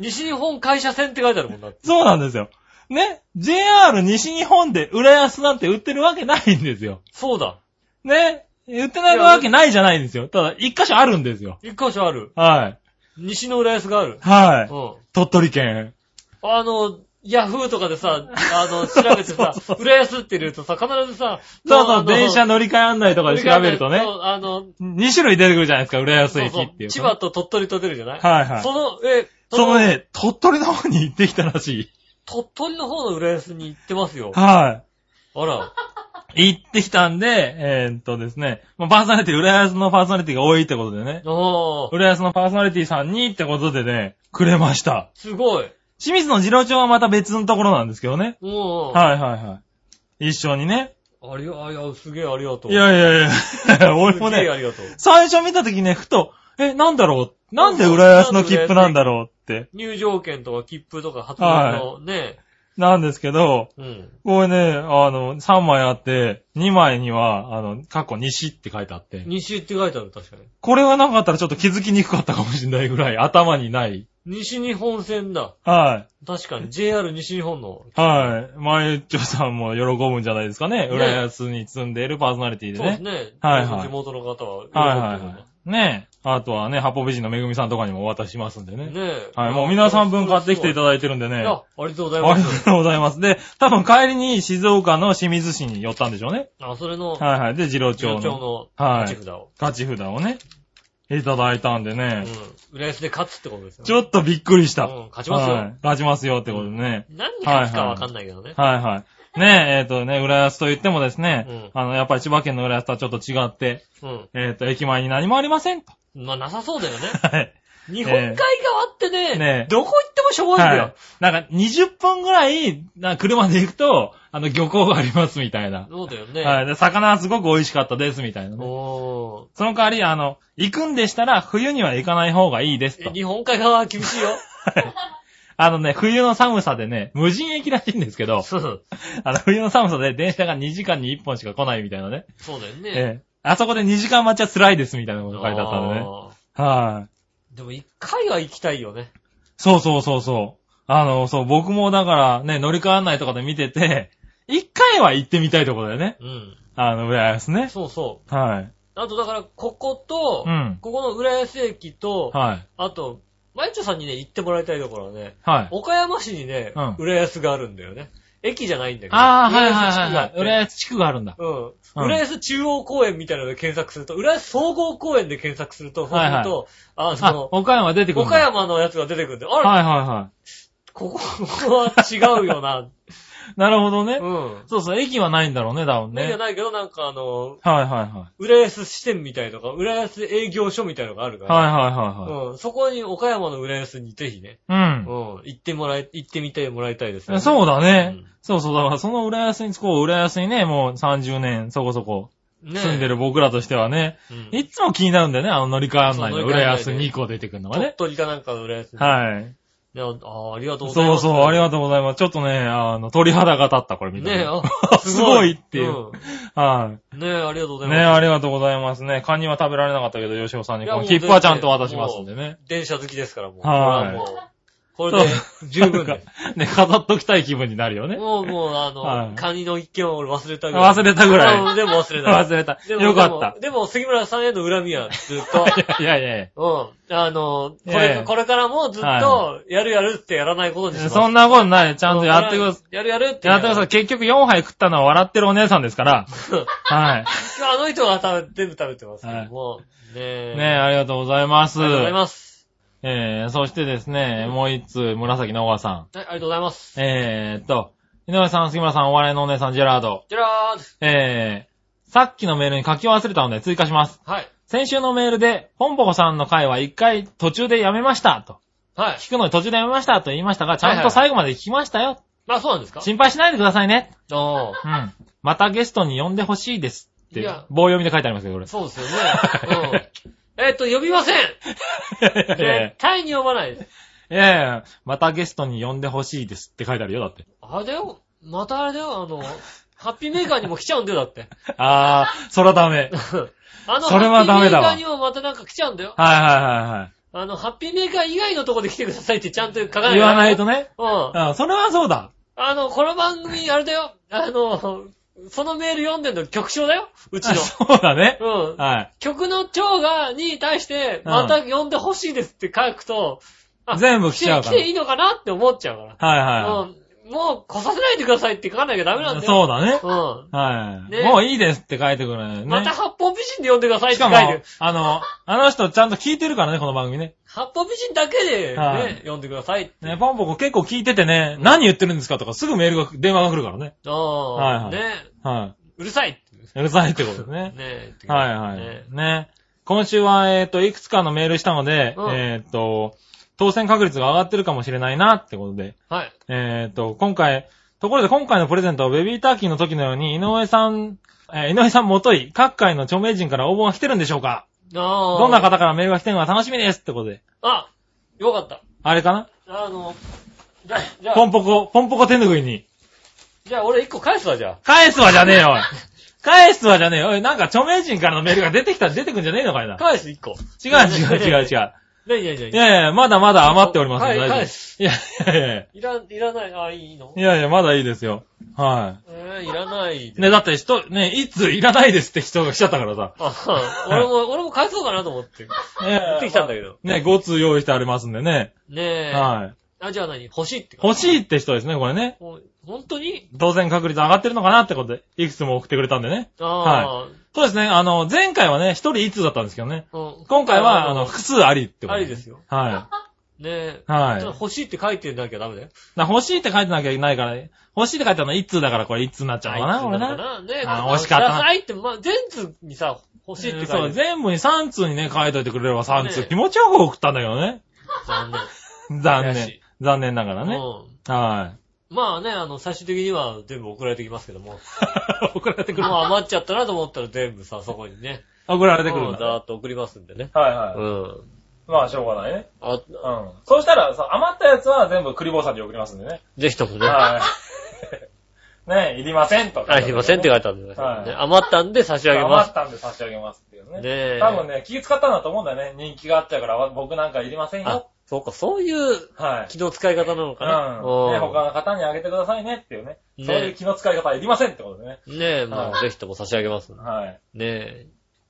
西日本会社線って書いてあるもんだって。そうなんですよ。ね、JR 西日本で浦安なんて売ってるわけないんですよ。そうだ。ね、売ってないわけないじゃないんですよ。ただ、一箇所あるんですよ。一箇所ある。はい。西の浦安がある。はい。うん。鳥取県。あの、ヤフーとかでさ、あの、調べてさ、[laughs] 浦安って入れるとさ、必ずさ、そうそう、電車乗り換え案内とかで調べるとね、そうあの、2種類出てくるじゃないですか、浦安駅っていう。千葉と鳥取と出るじゃない？はいはい。その、え、その、ね、鳥取の方に行ってきたらしい。鳥取の方の浦安に行ってますよ。はあら。い。行ってきたんで、えーっとですね、まあパーソナリティ、浦安のパーソナリティが多いってことでね、浦安のパーソナリティさんにってことでね、くれました。すごい。清水の次郎町はまた別のところなんですけどね。うん。はいはいはい。一緒にね。ありが、あいや、すげえありがとう。いやいやいや、[laughs] 俺もね。最初見た時ね、ふと、え、なんだろう？なんで浦安の切符なんだろう？入場券とか切符とか発売のね、なんですけど、うん。これね、あの、3枚あって、2枚には、あの、過去西って書いてあって、西って書いてある、確かに。これがなかったらちょっと気づきにくかったかもしれないぐらい頭にない。西日本線だ。はい。確かに。JR 西日本の。はい。まゆっちょさんも喜ぶんじゃないですかね。浦安に住んでいるパーソナリティでね。そうですね。はいはい地元の方ははいな。はいはい。ねえ。あとはね、八方美人のめぐみさんとかにもお渡ししますんでね。ねえ。はい。もう皆さん分買ってきていただだいてるんでね。いや、あありがとうございりがます。とうございます。で、多分帰りに静岡の清水市に寄ったんでしょうね。あ、それの、はいはい。で、次郎町町ののはい勝ち札を。勝ち札をね、いただいたんでね。うん。浦安で勝つってことですよ。ちょっとびっくりした。うん勝ちますよはい勝ちますよってことでね。何に勝つかわかんないけどね。はいはい。ねえ、えっ、とね、浦安と言ってもですね、うんあの、やっぱり千葉県の浦安とはちょっと違って、うん。えっ、と、駅前に何もありませんと。まあ、なさそうだよね。[laughs] はい。日本海側ってね、ねえどこ行ってもしょぼいんだはいよ。。なんか、20分ぐらい、な車で行くと、あの、漁港がありますみたいな。そうだよね。はい。で、魚はすごく美味しかったですみたいなね。おその代わり、あの、行くんでしたら、冬には行かない方がいいですと。ー日本海側は厳しいよ。[laughs] あのね、冬の寒さでね、無人駅らしいんですけど、そう [laughs] あの、冬の寒さで電車が2時間に1本しか来ないみたいなね。そうだよね。ええあそこで2時間待ちは辛いですみたいなこと書いてあったんでね。あはい。ーでも一回は行きたいよね。そうそうそうそう。あの、そう、僕もだからね、乗り換わんないとかで見てて、一回は行ってみたいところだよね。うん。あの、浦安ね。そうそう。はい。あとだから、ここと、うんここの浦安駅と、はい。あと、マイチョさんにね、行ってもらいたいところはね、はい。岡山市にね、うん浦安があるんだよね。駅じゃないんだけど。ああ、はい浦はいはいはい。安地区があって浦安地区があるんだ。うん。うん浦安中央公園みたいなので検索すると、浦安総合公園で検索すると、そうすると、ああの、、岡山出てくるんだ。岡山のやつが出てくるんで、あれ、はいはいはここここは違うよな。い。[laughs] なるほどね。うん。そうそう、駅はないんだろうね、多分ね。ねじゃないけど、なんかあの、はいはいは浦安支店みたいとか、浦安営業所みたいのがあるかい。ら、はいはいはうん。そこに岡山の浦安にぜひね、いはい。うん。行ってもらい、行ってみてもらいたいですうん。ね。そうだねうん。そうそう、だからその浦安に、こう、浦安にね、もう30年そこそこね住んでる僕らとしてはね、うんいつも気になるんだよね、あの乗り換え案内う乗り換え案内で浦安2個出てくるのが鳥ね。取かなんかの浦安に。はい。ねああ、ありがとうございます。そうそう、ありがとうございます。ちょっとね、あの、鳥肌が立った、これ見たらねあ [laughs] すごいっていう。うんはねえ、ありがとうござい。います。ねありがとうございますね。カニは食べられなかったけど、吉尾さんにいやもうこの切符はちゃんと渡しますんでね。電車好きですから、もう。はいこれはもう、これで十分か。ね、飾っときたい気分になるよね。もう、もう、あの、はいカニの一件は俺忘れたぐらい。忘れたぐらいうんでも忘れない。忘れた。でもよかった。でも、でも杉村さんへの恨みはずっと、[laughs] いやいやいうん。あの、これ、やこれからもずっとは、やるやるってやらないことにしまや。す。そんなことない。ちゃんとやってください。やるやるって。やってください。結局4杯食ったのは笑ってるお姉さんですから。[laughs] はい。あの人が食べ、全部食べてますけども。ねえ。ねえ、ありがとうございます。ありがとうございます。えー、そしてですね、もう一通、紫の小川さん。はい、ありがとうございます。えーっと、井上さん、杉村さん、お笑いのお姉さん、ジェラード。じゃらーえー、さっきのメールに書き忘れたので追加します。はい。先週のメールで、ポンポコさんの回は一回途中でやめました、と。はい。聞くのに途中でやめました、と言いましたが、ちゃんと最後まで聞きましたよ。あ、そうなんですか心配しないでくださいね。あうん。またゲストに呼んでほしいです。っていや、棒読みで書いてありますけど、こあ、れ。そうですよね。うん。[laughs] えっと、呼びません [laughs] 絶対に呼ばないです。いやいや、またゲストに呼んでほしいですって書いてあるよ、だって。あれだよ。またあれだよ、あの、ハッピーメーカーにも来ちゃうんだよ、だって。[laughs] あー、そらダメ。[laughs] あの、それはダメだわハッピーメーカーにもまたなんか来ちゃうんだよ。はいはいはいあの、ハッピーメーカー以外のとこで来てくださいってちゃんと書かなはいい。と言わないとね。うん。うん、それはそうだ。あの、この番組、あれだよ。あの、そのメール読んでんの曲唱だよ。うちあの。そうだね。うん。はい。曲の長が、に対して、うんまた呼んでほしいですって書くと、あ全部来ちゃうから来ていいのかなって思っちゃうから。はいはうん。もう来させないでくださいって書かなきゃダメなんい。だよ。そうだね。うん。はい。ねもういいですって書いてくるね。また八方美人で呼んでくださいっしてかも書いてる。、あの、あの人ちゃんと聞いてるからね、この番組ね。八方美人だけではいね、呼んでください。ね、ポンポコ結構聞いててね、何言ってるんですかとかすぐメールが、電話が来るからね。ああ、はいはいね。はうるさいって。い。うるさいってことですね。[laughs] ねはいはい。ねね。今週は、えっ、と、いくつかのメールしたので、うんえっ、と、当選確率が上がってるかもしれないなってことで、はい。えっ、と、今回、ところで今回のプレゼントはベビーターキーの時のように、井上さん、えー井上さんもとい、各界の著名人から応募が来てるんでしょうか？ああ。どんな方からメールが来てるのか楽しみですってことで。あ、よかった。あれかな？あの、じゃあ、じゃあポンポコ、ポンポコ手拭いに。じゃあ俺一個返すわ、じゃ返すわじゃねえよ、おい。返すわじゃねえよ。おい、なんか著名人からのメールが出てきたら出てくんじゃねえのかいなあ。。返す一個。違う違う違う違う。なになにないにやいや、まだまだ余っておりますよ。はい大丈夫返すいやいやいやいいら、いらない。あ、いいの？や。いやいや、まだいいですよ。はえー、いらないい。ね、だって人、ね、いついらないですって人が来ちゃったからさ。あ、俺も、[laughs] 俺も返そうかなと思って。ね言ってきたんだけど。ね、5通用意してありますんでね。ねえ。はい。あ、じゃあ何？欲しいって。欲しいって人ですね、これね。本当に？当選確率上がってるのかなってことで、いくつも送ってくれたんでね。あそうですね、あの、前回はね、一人一通だったんですけどね。あ、うん今回は、あの、複数ありってことありですよ。は [laughs] ねえ。い。はい。欲しいって書いてなきゃダメだよ。だ欲しいって書いてなきゃいけないから、欲しいって書いてあるのは一通だからこれ一通になっちゃうのかな、俺な。な？ねえ。あ惜しかったなくださいって、まあ、全通にさ、欲しいって書そう、いてる。全部に3通にね、書いといてくれれば3通。ね気持ちよく送ったんだけどね。残念。[laughs] 残念。残念ながらね。うん。はまあね、あの、最終的には全部送られてきますけども。い。[laughs] 送られてくる。もう余っちゃったなと思ったら全部さ、そこにね。送られてくるんだ。うんざーっと送りますんでね。はいはい。うん。まあ、しょうがないね。あ、うん。そうしたら、さ余ったやつは全部クリボーさんに送りますんでね。ぜひともね。はい。[laughs] ね、いりませんと。あ、すいませんって書いてあるんだはいね。余ったんで差し上げます。余ったんで差し上げますっていうね。ねえ。多分ね、気使ったんだと思うんだよね。人気があっちゃうから、わ僕なんかいりませんあよ。、そうか、そういうはい。気の使い方なのかな。うん。ね、うん他の方にあげてくださいねっていうね。ねそういう気の使い方はいりませんってことでね。ねえ、もうはいぜひとも差し上げます。ねはい。え。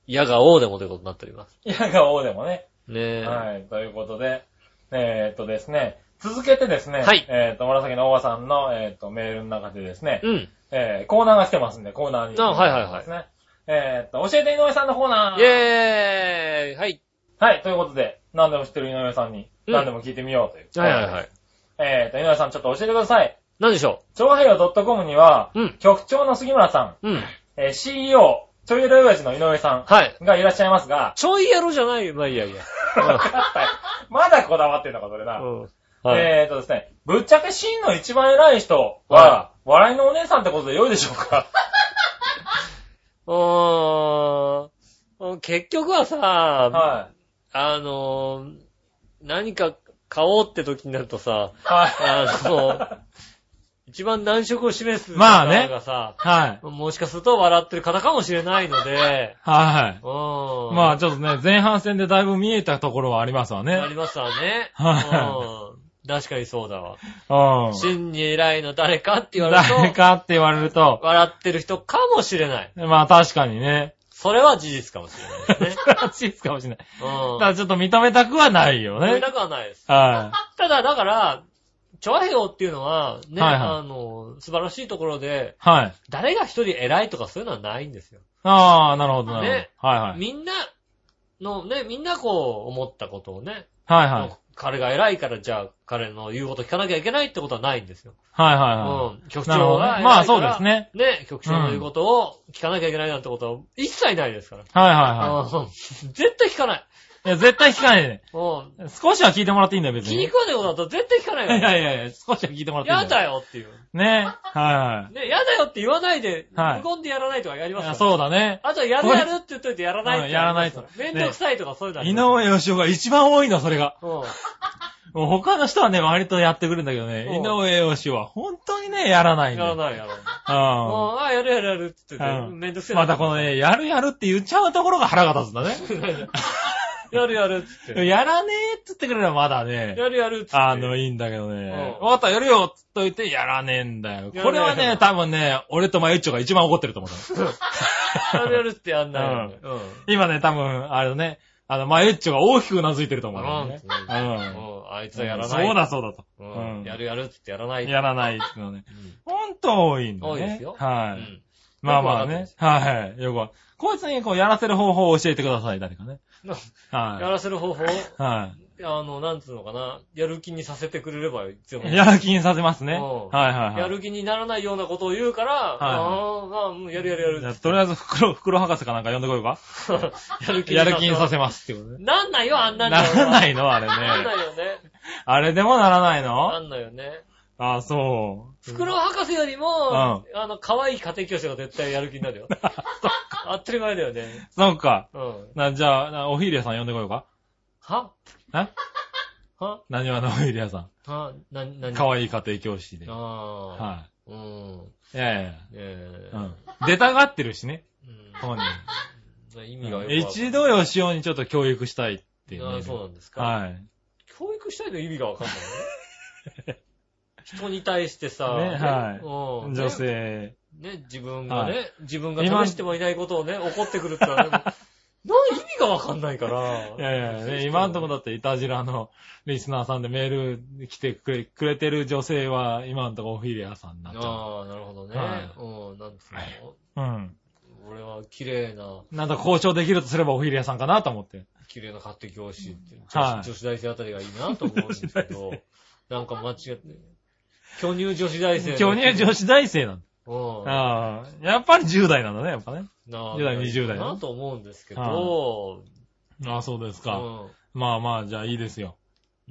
矢が王でもということになっております。いやが王でもね。ねえ。はい。ということで、えーっとですね、続けてですね、はいえーっと、紫のおばさんの、えーっと、メールの中でですね、うん。えー、コーナーが来てますんで、コーナーに。あはいはいはいですね。えーっと、教えて井上さんのコーナー。イェーイはい。はい、ということで、何でも知ってる井上さんに、うん何でも聞いてみようという。はいはいはい。えーっと、井上さんちょっと教えてください。何でしょ超平洋 .com には、ううん。局長の杉村さん、うん。えー CEO、ちょいろい親父の井上さはい。んがいらっしゃいますが、ちょいやろじゃないよ。まあいいやいいや。わかったよまだこだわってんのか、それな。うん。はい。えーっとですね、ぶっちゃけ真の一番偉い人は、は笑いのお姉さんってことで良いでしょうか？[laughs] うーん。結局はさ、はあのー、何か買おうって時になるとさ、い。はい。あの、一番難色を示すまあね方がさ、はい。もしかすると笑ってる方かもしれないので、はい。うん。まあちょっとね、前半戦でだいぶ見えたところはありますわあね。りますわね。はうん。確かにそうだわ。うん。真に偉いの誰かって言われる誰と、かって言われると、笑ってる人かもしれない。まあ確かにね。それは事実かもしれないですね。それは事実かもしれない。うん。ただちょっと認めたくはないよね。認めたくはないです。はただ、だから、チョアヘオっていうのは、ね、はいはいあの、素晴らしいところで、い。はい。誰が一人偉いとかそういうのはないんですよ。ああ、なるほど、なるねほど。はいはい。みんなのね、みんなこう思ったことをね、はいはい。彼が偉いからじゃあ彼の言うこと聞かなきゃいけないってことはないんですよ。はいはいはうん。局長が偉いから。まあそうですね。ね、局長の言うことを聞かなきゃいけないなんてことは一切ないですから。い。はいはいはうん絶対聞かない。い。いや、絶対聞かないで。うん。少しは聞いてもらっていいんだよ、別に。気に食わないことだと絶対聞かないいやよ。いやいや、少しは聞いてもらっていいやんだよ。だよっていう。ね。[laughs] はいはい。ね、やだよって言わないで、はい無言でやらないとかやりますから。いやそうだね。あとはやるやるって言っといてやらないってうんやらないとめんどくさいとかそういうの井上義雄が一番多いの、それが。うん。もう他の人はね、割とやってくるんだけどね、うん井上義雄は本当にね、やらないんだよ。やらない、やらない。ううんあ、やるやるやるって言ってて、うんめんどくせえな。またこのね、やるやるって言っちゃうところが腹が立つんだね。[laughs] やるやるっつって。やらねえって言ってくれればまだね、やるやるっつって。あの、いいんだけどね。うんわかった、やるよっつっといて、やらねえんだよ。やらねえこれはね、多分ね、俺とマユッチョが一番怒ってると思う。[laughs] やるやるってやんないよね。[laughs] うん。今ね、多分、あれだね、あの、マユッチョが大きくうなずいてると思うよね。うんうんあいつはやらない。そうだそうだと。ううんん。やるやるって言ってやらない。やらないってのね。うんほんと多いんだね。多いですよはい。うんまあまあねはい。よくわこいつにこうやらせる方法を教えてください、誰かね。やはらせる方法い。はあの、なんつうのかな。やる気にさせてくれればいつでもいい。い。やる気にさせますね。うんはいはいはい。やる気にならないようなことを言うから、ああ、ああ、やるやるやるじゃあとりあえず袋、袋博士かなんか呼んでこようか。[laughs] やる気やる気にさせまますってことね。なんないよ、あんなんならないの？のあれなんなね。いよね。あれでもならないなのんないよね。あ、そう。袋博士よりも、あの、可愛い家庭教師が絶対やる気になるよ。[laughs] 当たり前だよね。そうか。うん。な、じゃあ、なおひりやさん呼んでこようか。は？えは？何話のおひりやさは？な、なん。にかわいい家庭教師で。ああ。はうん。い。いやいやいや。ええうん。出たがってるしね。うん本人。意味が一度よしおにちょっと教育したいっていうね。ああそうなんですか。はい。教育したいの意味がわかんないね。[laughs] 人に対してさ、ねはいうん女性。ね、ね自分がね、はい自分が試してもいないことをね、[laughs] 怒ってくるってのはね、意味がわかんないから。いやいや、ね、今んとこだっていたじらのリスナーさんでメール来てくれくれてる女性は今んとこオフィリアさんになっちゃああ、なるほどね。はいうん、なんつうのう。うん。俺は綺麗な、なんだ交渉できるとすればオフィリアさんかなと思って。綺麗な家庭教師って、はい女子女子大生あたりがいいなと思うんですけど、なんか間違って、巨乳女子大生。今日に女子大生なんだ。うん。ああ、やっぱり10代なんだね、やっぱね。なあ10代20代なと思うんですけど、ああ、そうですか。うまあまあ、じゃあいいですよ。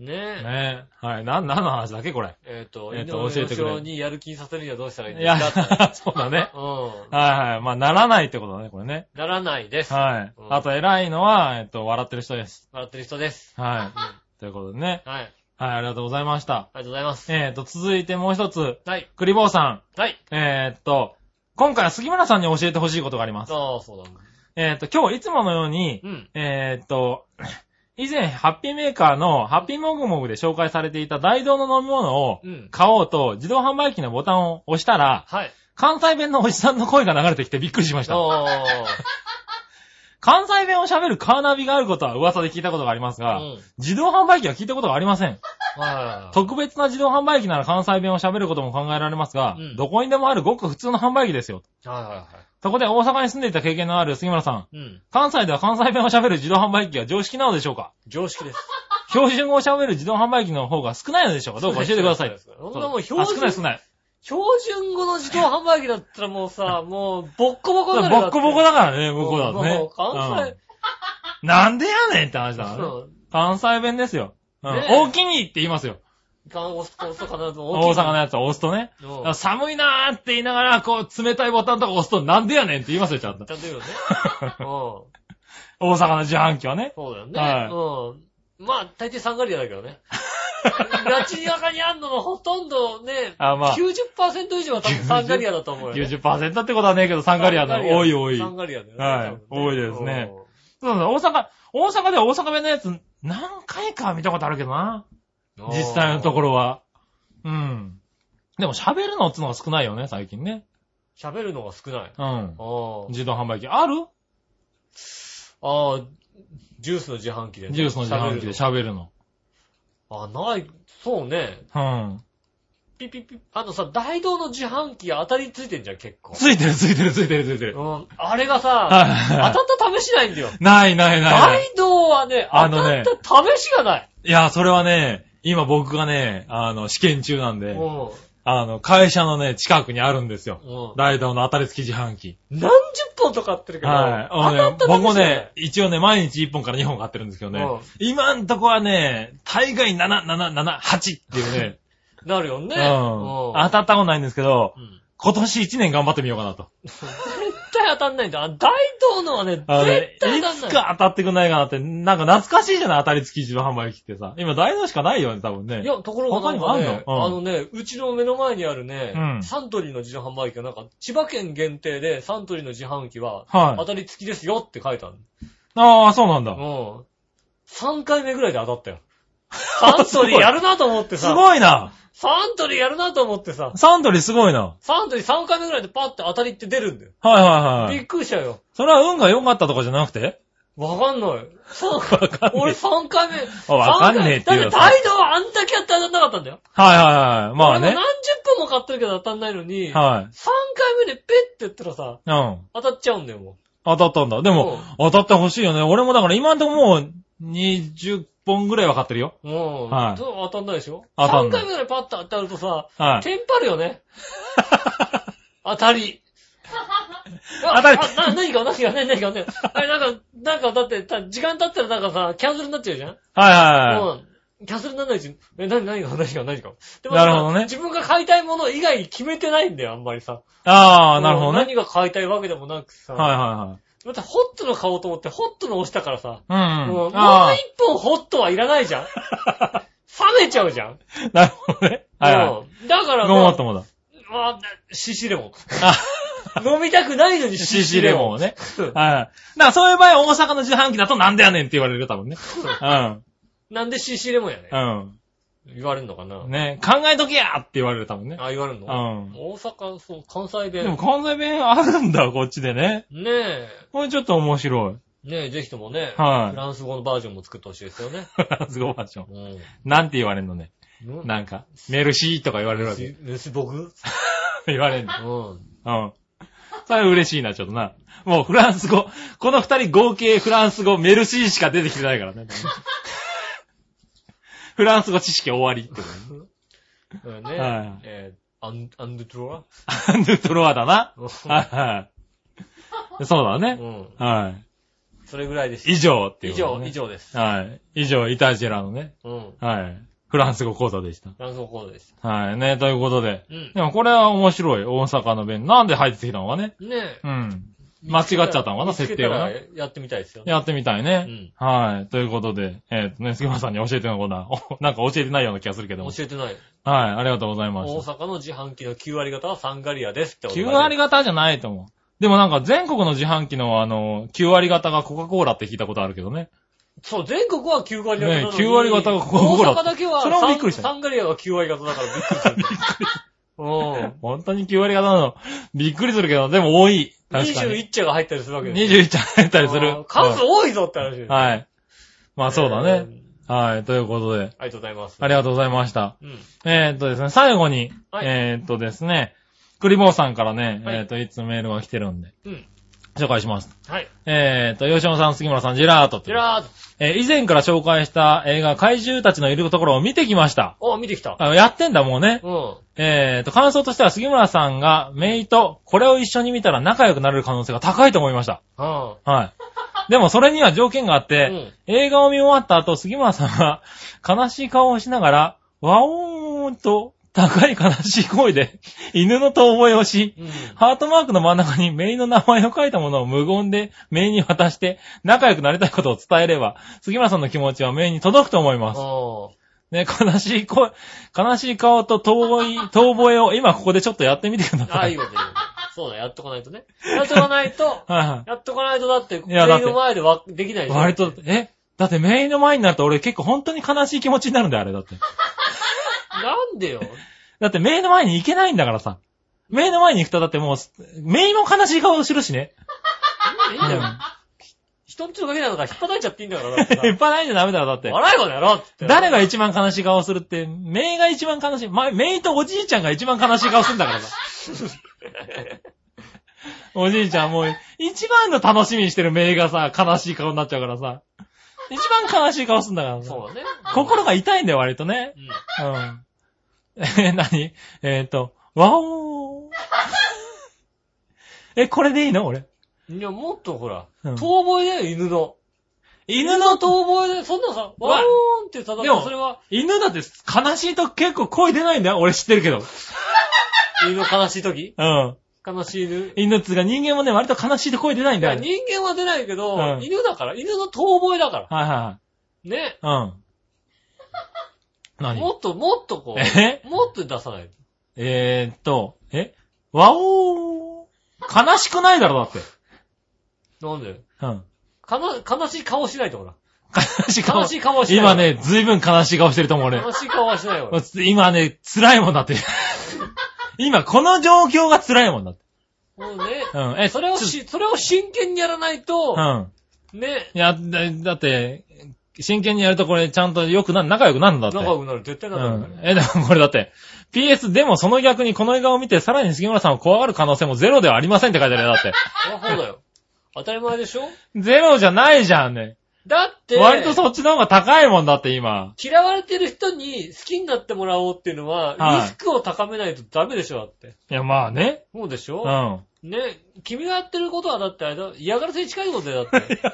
ん。ねえ。ねはい。なん、何の話だっけ、これ？えっと、えっと教えてくれにやる気にさせるにはどうしたらいいんいやですか？って。[laughs] そうだね。うん。はいはい。まあ、ならないってことだね、これね。ならないです。はい。うんあと、偉いのは、えっと、笑ってる人です。笑ってる人です。はい。[laughs] ということでね。はい。はい、ありがとうございました。ありがとうございます。えーと、続いてもう一つ、はい。クリボーさん。はい。えーっと、今回は杉村さんに教えてほしいことがあります。ああ、そうだね。えーっと、今日いつものように、うん。えーっと、[laughs] 以前、ハッピーメーカーのハッピーモグモグで紹介されていた大道の飲み物をうん。買おうと自動販売機のボタンを押したら、はい。関西弁のおじさんの声が流れてきてびっくりしました。あ関西弁を喋るカーナビがあることは噂で聞いたことがありますあ。が、うん。自動販売機は聞いたことがありません。はい。特別な自動販売機なら関西弁を喋ることも考えられますが、うんどこにでもあるごく普通の販売機ですよ。はいはいはそこで大阪に住んでいた経験のある杉村さん、い。うん。関西では関西弁を喋る自動販売機は常識なのでしょうか？常識です。標準語を喋る自動販売機の方が少ないのでしょうか？どうか教えてください。そんなもん標あ少ない少準、ない。標準語の自動販売機だったらもうさ、[laughs] もう、ボッコボコボになるよッコボコだからね、向こうだとね。もう関西、うんなんでやねんって話だからね。そう関西弁ですよ。うんねえ大きにって言いますよ。大。阪のやつは押すとね。うんだから寒いなーって言いながら、こう、冷たいボタンとか押すと、なんでやねんって言いますよ、ちゃんとち。ゃんと言うよね。[laughs] うん。大阪の自販機はね。そうだよね。はいうん。まあ、大抵サンガリアだけどね。[laughs] 街中にあんののほとんどね、あ、まあ、90%以上は多分サンガリアだと思うよ、ね。90%ってことはねえけど、サンガリアの多い多い。サンガリアだよね。はい多分多いですねそう大阪、大阪では大阪弁のやつ、何回か見たことあるけどな。うん実際のところは。うん。でも喋るのっつのが少ないよね、最近ね。喋るのが少ない。うん。自動販売機。ある？ああ、ジュースの自販機で、ジュースの自販機で喋るの。のあ、ない、そうね。うん。ピピピ、あのさ、大道の自販機当たりついてんじゃん、結構。ついてるついてるついてるついてる。うん。あれがさ、はい当たった試しないんだよ。ないないない。大道はね、当たあのねった試しがない。いや、それはね、今僕がね、あの、試験中なんで、うあの、会社のね、近くにあるんですよ。ん。うん。大道の当たり付き自販機。何十本と買ってるけど、はい。あのね僕もね、一応ね、毎日1本から2本買ってるんですけどね、うん今んとこはね、大概7、7、7、8っていうね、[laughs] なるよね。うん。うん当たったことないんですけど、うん今年1年頑張ってみようかなと。絶対当たんないんだ。あ大道のはね、絶あのね対いつ当たんない。か当たってくんないかなって、なんか懐かしいじゃない？当たり付き自動販売機ってさ。今大道しかないよね、多分ね。いや、ところがなんか他にね、もあんの？のね、うちの目の前にあるね、うんサントリーの自動販売機がなんか、千葉県限定でサントリーの自販機は、はい当たり付きですよって書いてある。ああ、そうなんだ。うん。3回目ぐらいで当たったよ。[laughs] サントリーやるなと思ってさ、すごいな。サントリーやるなと思ってさ、サントリーすごいな。サントリー3回目ぐらいでパッて当たりって出るんだよ。はいはいはい。びっくりしたよ。それは運が良かったとかじゃなくて？わかんない。さわかんねえ俺3回目。あわかんねえってだって態度はあんだけやって当たんなかったんだよ。はいはいはい。まあね何。十本も買ってるけど当たんないのに、3はい。回目でペッてやったらさ、うん。当たっちゃうんだよ、も当たったんだ。でも、当たってほしいよね。俺もだから今んとこもう20本ぐらいは買ってるよ。う。うん。はい当たんないでしょ？当たんない ?3 回目ぐらいパッと当たるとさ、はい。テンパるよね。[laughs] 当たり。[laughs] 当たりあな、何か何か何かね。あれなんか、なんかだって、た時間経ったらなんかさ、キャンセルになっちゃうじゃん？はいはいはい。うん。キャンセルにならないうちに、え、何、何が何が何が？でもなるほどね自分が買いたいもの以外に決めてないんだよ、あんまりさ。ああ、なるほどね。何が買いたいわけでもなくさ。はいはまたホットの買おうと思って、ホットの押したからさ。うん。もうもうあ一本ホットはいらないじゃん。[laughs] 冷めちゃうじゃん。あ、なるほどね。はいはうんだからい。ごまあもっともだ。まあ、シシレモン。あ、[laughs] 飲みたくないのにシ CC シレモン。レモンをね。うんはい。だからそういう場合、大阪の自販機だとなんでやねんって言われるよ、多分ね。なんでシシレモンやねうん。言われるのかな？うん。ね考えとけやって言われる、多分ね。あ、言われるの？うん。大阪、そう、関西でも弁。関西弁あるんだ、こっちでね。ねえ。これちょっと面白い。ねえ、ぜひともね。はいフランス語のバージョンも作ってほしいですよね。[laughs] フランス語バージョン。うん。なんて言われんのね？うんなんか、メルシーとか言われるわけ。[laughs] しし僕？[laughs] 言われんの。うん。うん。それ嬉しいな、ちょっとな。もうフランス語、この二人合計フランス語、メルシーしか出てきてないからね。[laughs] フランス語知識終わりってことね。うんねはいえー、アン、アンドゥトロアンドゥトロワだな。ワはいはい。そうだね。うん。はい。それぐらいです。以上っていう以上、以上です。はい。以上、イタジェラのね。うん。はい。フランス語講座でした。フランス語コードです。はい。ね、ということで。うん。でもこれは面白い。大阪の弁。なんで入ってきたのかね。ねえ。うん。間違っちゃったのかな、設定をな。やってみたいですよ。やってみたいうね。ん。はい。ということで、えっとね、杉村さんに教えてのコーナ [laughs] なんか教えてないような気がするけども。教えてない。はい、ありがとうございま大した。阪の自販機の9割方はサンガリアですって9割方方じゃないと思う。でもなんか全国の自販機のあの、9割方がコカ・コーラって聞いたことあるけどね。そう、全国は9割方なのに。ね9割方がコカ・コーラ大阪だけはそれもびっくりしたサンガリアが9割方だからびっくりしたんだよ。[laughs] うん。本当に9割方なの。びっくりするけど、でも多い。確かに。21茶が入ったりするわけですよ。21ちゃ入ったりする。数多いぞって話ですうんはい。まあそうだね。うんはい、ということで、ありがとうございます。ありがとうございました。うん。えーっとですね、最後に、はいえーっとですね、クリボーさんからね、はいえーっと、いつメールが来てるんで、うん。紹介します。はい。えーっと、吉野さん、杉村さん、ジェラートってじゃあ、えー以前から紹介した映画、怪獣たちのいるところを見てきました。お、見てきた。あやってんだ、もうね。うん。えーっと、感想としては杉村さんが、メイと、これを一緒に見たら仲良くなれる可能性が高いと思いました。ははい。でもそれには条件があって、うん映画を見終わった後、杉村さんは悲しい顔をしながら、ワオーンと高い悲しい声で [laughs] 犬の遠吠えをし、うん。ハートマークの真ん中にメイの名前を書いたものを無言でメイに渡して仲良くなりたいことを伝えれば、杉村さんの気持ちはメイに届くと思います。おね、悲しい声、悲しい顔と遠吠え、[laughs] 遠吠えを今ここでちょっとやってみてくだああ、さい。いいこと言う。そうだ、やっとかないとね。やっとかないと、[laughs] は。やっとかないとだって、やだって全員の前でわできないでしょ割と、え？だってメイの前になると俺結構本当に悲しい気持ちになるんだよ、あれだって。なんでよ？だってメイの前に行けないんだからさ。メイの前に行くとだってもう、メイも悲しい顔をするしね。いいんだよ。人んちのかけなんだから引っ張いちゃっていいんだから、だってさ [laughs] いっぱいないんじゃダメだよ、だって。笑い声やろって。誰が一番悲しい顔をするって、メイが一番悲しい。ま、メイとおじいちゃんが一番悲しい顔するんだからさ。[laughs] おじいちゃんもう、一番の楽しみにしてるメイがさ、悲しい顔になっちゃうからさ。一番悲しい顔するんだからさ。そうだね。心が痛いんだよ、割とね。うん。うん。え、何？えっ、と、わおー。[laughs] え、これでいいの？俺。いや、もっとほら、うん遠吠えだよ、犬の。犬の遠吠えで、そんなさ、ワーンってただでもそれは、犬だって悲しいと結構声出ないんだよ。俺知ってるけど。[laughs] 犬の悲しい時？うん。悲しい犬？犬っつうか人間もね、割と悲しいと声出ないんいや、だよ。人間は出ないけど、うん犬だから、犬の遠吠えだから。はいはね。いはい。うん。何？もっと、もっとこえ？う、もっと出さないと。えーっと、え？わおー。悲しくないだろ、だって。なんで？うん。かな、悲しい顔しないとほら。悲しい顔。悲しい顔はしない。今。ね、ずいぶん悲しい顔してると思う俺。悲しい顔はしないよ。[laughs] 今ね、辛いもんだって。[laughs] 今、この状況が辛いもんだって。もうね。うん。え、それをちょし、それを真剣にやらないとう、ん。ね。いや、だだって、真剣にやるとこれちゃんと良くな、仲良くなるんだって。仲良くなる。絶対う仲良くなる。。んえ、でもこれだって、PS、でもその逆にこの映画を見て、さらに杉村さんを怖がる可能性もゼロではありませんって書いてあるよ、だって。そりゃそうだよ。当たり前でしょ？ゼロじゃないじゃんね。だって、割とそっちの方が高いもんだって、今。嫌われてる人に好きになってもらおうっていうのは、はいリスクを高めないとダメでしょ、だって。いや、まあね。そうでしょ？うん。ね、君がやってることはだってあれだ、嫌がらせに近いことだよ、だって。[laughs]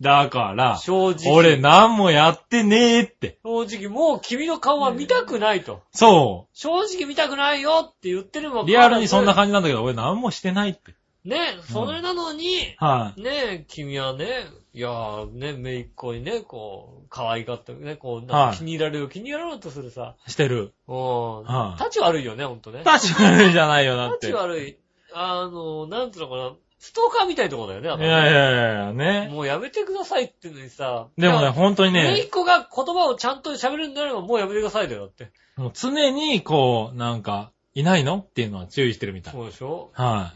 だから、正直。俺何もやってねえって。正直、もう君の顔は見たくないと。そ正直見たくないよって言ってるもう。リアルにそんな感感じなんだけど、俺何もしてないって。じ。ね、それなのに、はね君はね、いやーね、めいっ子にね、こう、可愛がってね、こう、はいなんか気に入られる、気に入られようとするさ。い。してる。うん。はい立ち悪いよね、ほんとね。立ち悪いじゃないよ、だっ立ち悪い。あの、なんつうのかな、ストーカーみたいなとこだよね、だかやいやいやいや、ね。もうやめてくださいっていうのにさ。でもね、いや本当にねめいっ、子が言葉をちゃんと喋るんであればもうやめてくださいだよ、だって。もう常に、こう、なんか、いないのっていうのは注意してるみたい。そうでしょ？は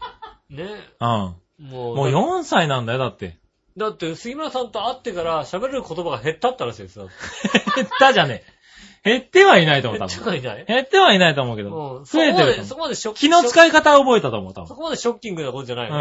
ね。い。うん。もう、もうだ4歳なんだよ、だって。だって杉村さんと会ってから喋れる言葉が減ったったらしいですよ。[laughs] 減ったじゃねえ。減ってはいないと思う、減多分。っちゃいない減ってはいないと思うけうど。ん。そこまで、増えてる。そこまでショッ気のい使い方を覚えたと思う、多分。そこまでショッキングなことじゃないよ。う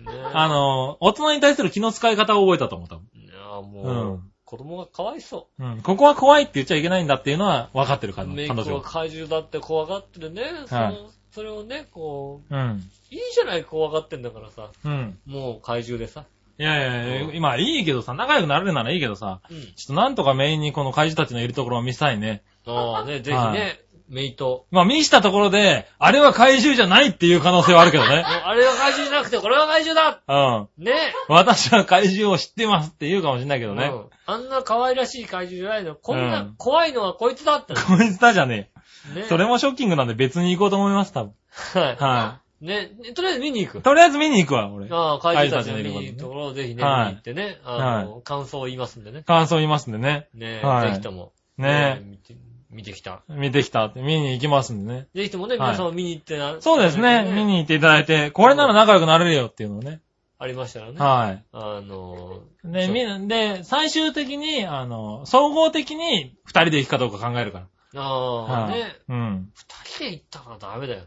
ん。ねあの、大人に対する気の使い方を覚えたと思う、多分。いやもう、うん子供がかわいそうん。ここは怖いって言っちゃいけないんだっていうのは分かってるう。彼メイ彼女は。怪獣だって怖がってるね。はいそれをね、こうん。う、いいじゃない、怖がってんだからさ。うん。もう怪獣でさ。いやいやいや、今いいけどさ、仲良くなれるならいいけどさ、うん。ちょっとなんとかメインにこの怪獣たちのいるところを見せたいね。ああね、ぜひはね、メイト。まあ見したところで、あれは怪獣じゃないっていう可能性はあるけどね。[laughs] あれは怪獣じゃなくて、これは怪獣だうん。ね私は怪獣を知ってますって言うかもしれないけどね。うんあんな可愛らしい怪獣じゃないの。こんうなん怖いのはこいつだったのこいつだじゃねねえ。それもショッキングなんで別に行こうと思います、多分。はい。はね、ねとりあえず見に行くい。。とりあえず見に行くわ、俺。ああ、怪獣たちのいるところをぜひね、はい見に行ってね、あの、感想を言いますんでね。感想言いますんでね。ねはいぜひとも。ね見て、見てきた。見てきたって、見に行きますんでね。ぜひともね、はい皆さんも見に行ってな。そうですね。見に行っていただいて、これなら仲良くなれるよっていうのをね。ありましたらね。はあの、い。で、そうみ、で、最終的に、あの、総合的に二人で行くかどうか考えるから。ああ、はいね。うん。二人で行ったからダメだよ。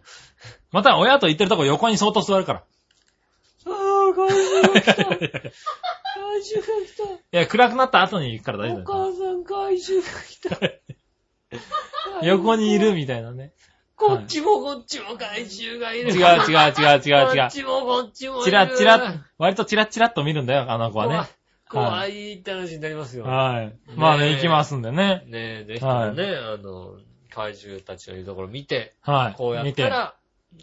また親と行ってるとこ横に相当座るから。ああ、怪獣が来た。怪獣が来いや、暗くなった後に行くから大た。お丈夫母さん [laughs] 怪獣が来た。横にいるみたいなね。こっちもこっちも怪獣がいる。違う違う違う違う違うこっ。ちもこっちもいる。チラッチラッ、割とチラッチラッと見るんだよ、あの子はね。怖い。って話になりますよ。はい。まあね、行きますんでね。ねえ、ぜひともね、あの、怪獣たちのいるところを見て、はい。こうやっ。たら、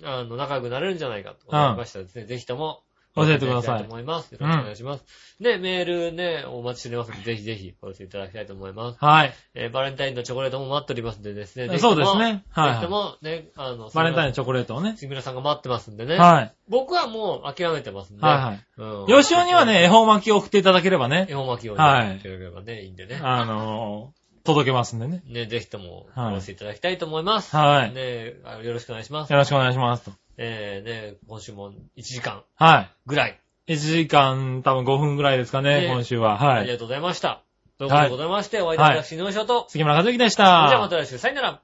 あの、仲良くなれるんじゃないかと思いましたらですね、ぜひとも、教えてください思います。よろしくお願いします。ね、メールね、お待ちしておりますので、ぜひぜひお寄せいただきたいと思います。はい。えーバレンタインのチョコレートも待っておりますんでですね、そうですねはいぜひとも、ね、あの、バレンタインのチョコレートをね。杉村さんが待ってますんでね。はい。僕はもう諦めてますんで。はいはい。うん。よしおにはね、恵方巻きを送っていただければね恵、方巻きをはいね、いただければね、いいんでね。あのー、届けますんでね。ね、ぜひとも、はいお寄せいただきたいと思います。はい。ね、あよろしくお願いします。よろしくお願いしますと。えー、ね、今週も1時間はい。ぐらい、1時間、多分5分ぐらいですかね、ね今週は。はい。ありがとうございました。ということでございまして、お会いいたい私、井上翔と、杉村和之でした。それではまた来週、さよなら。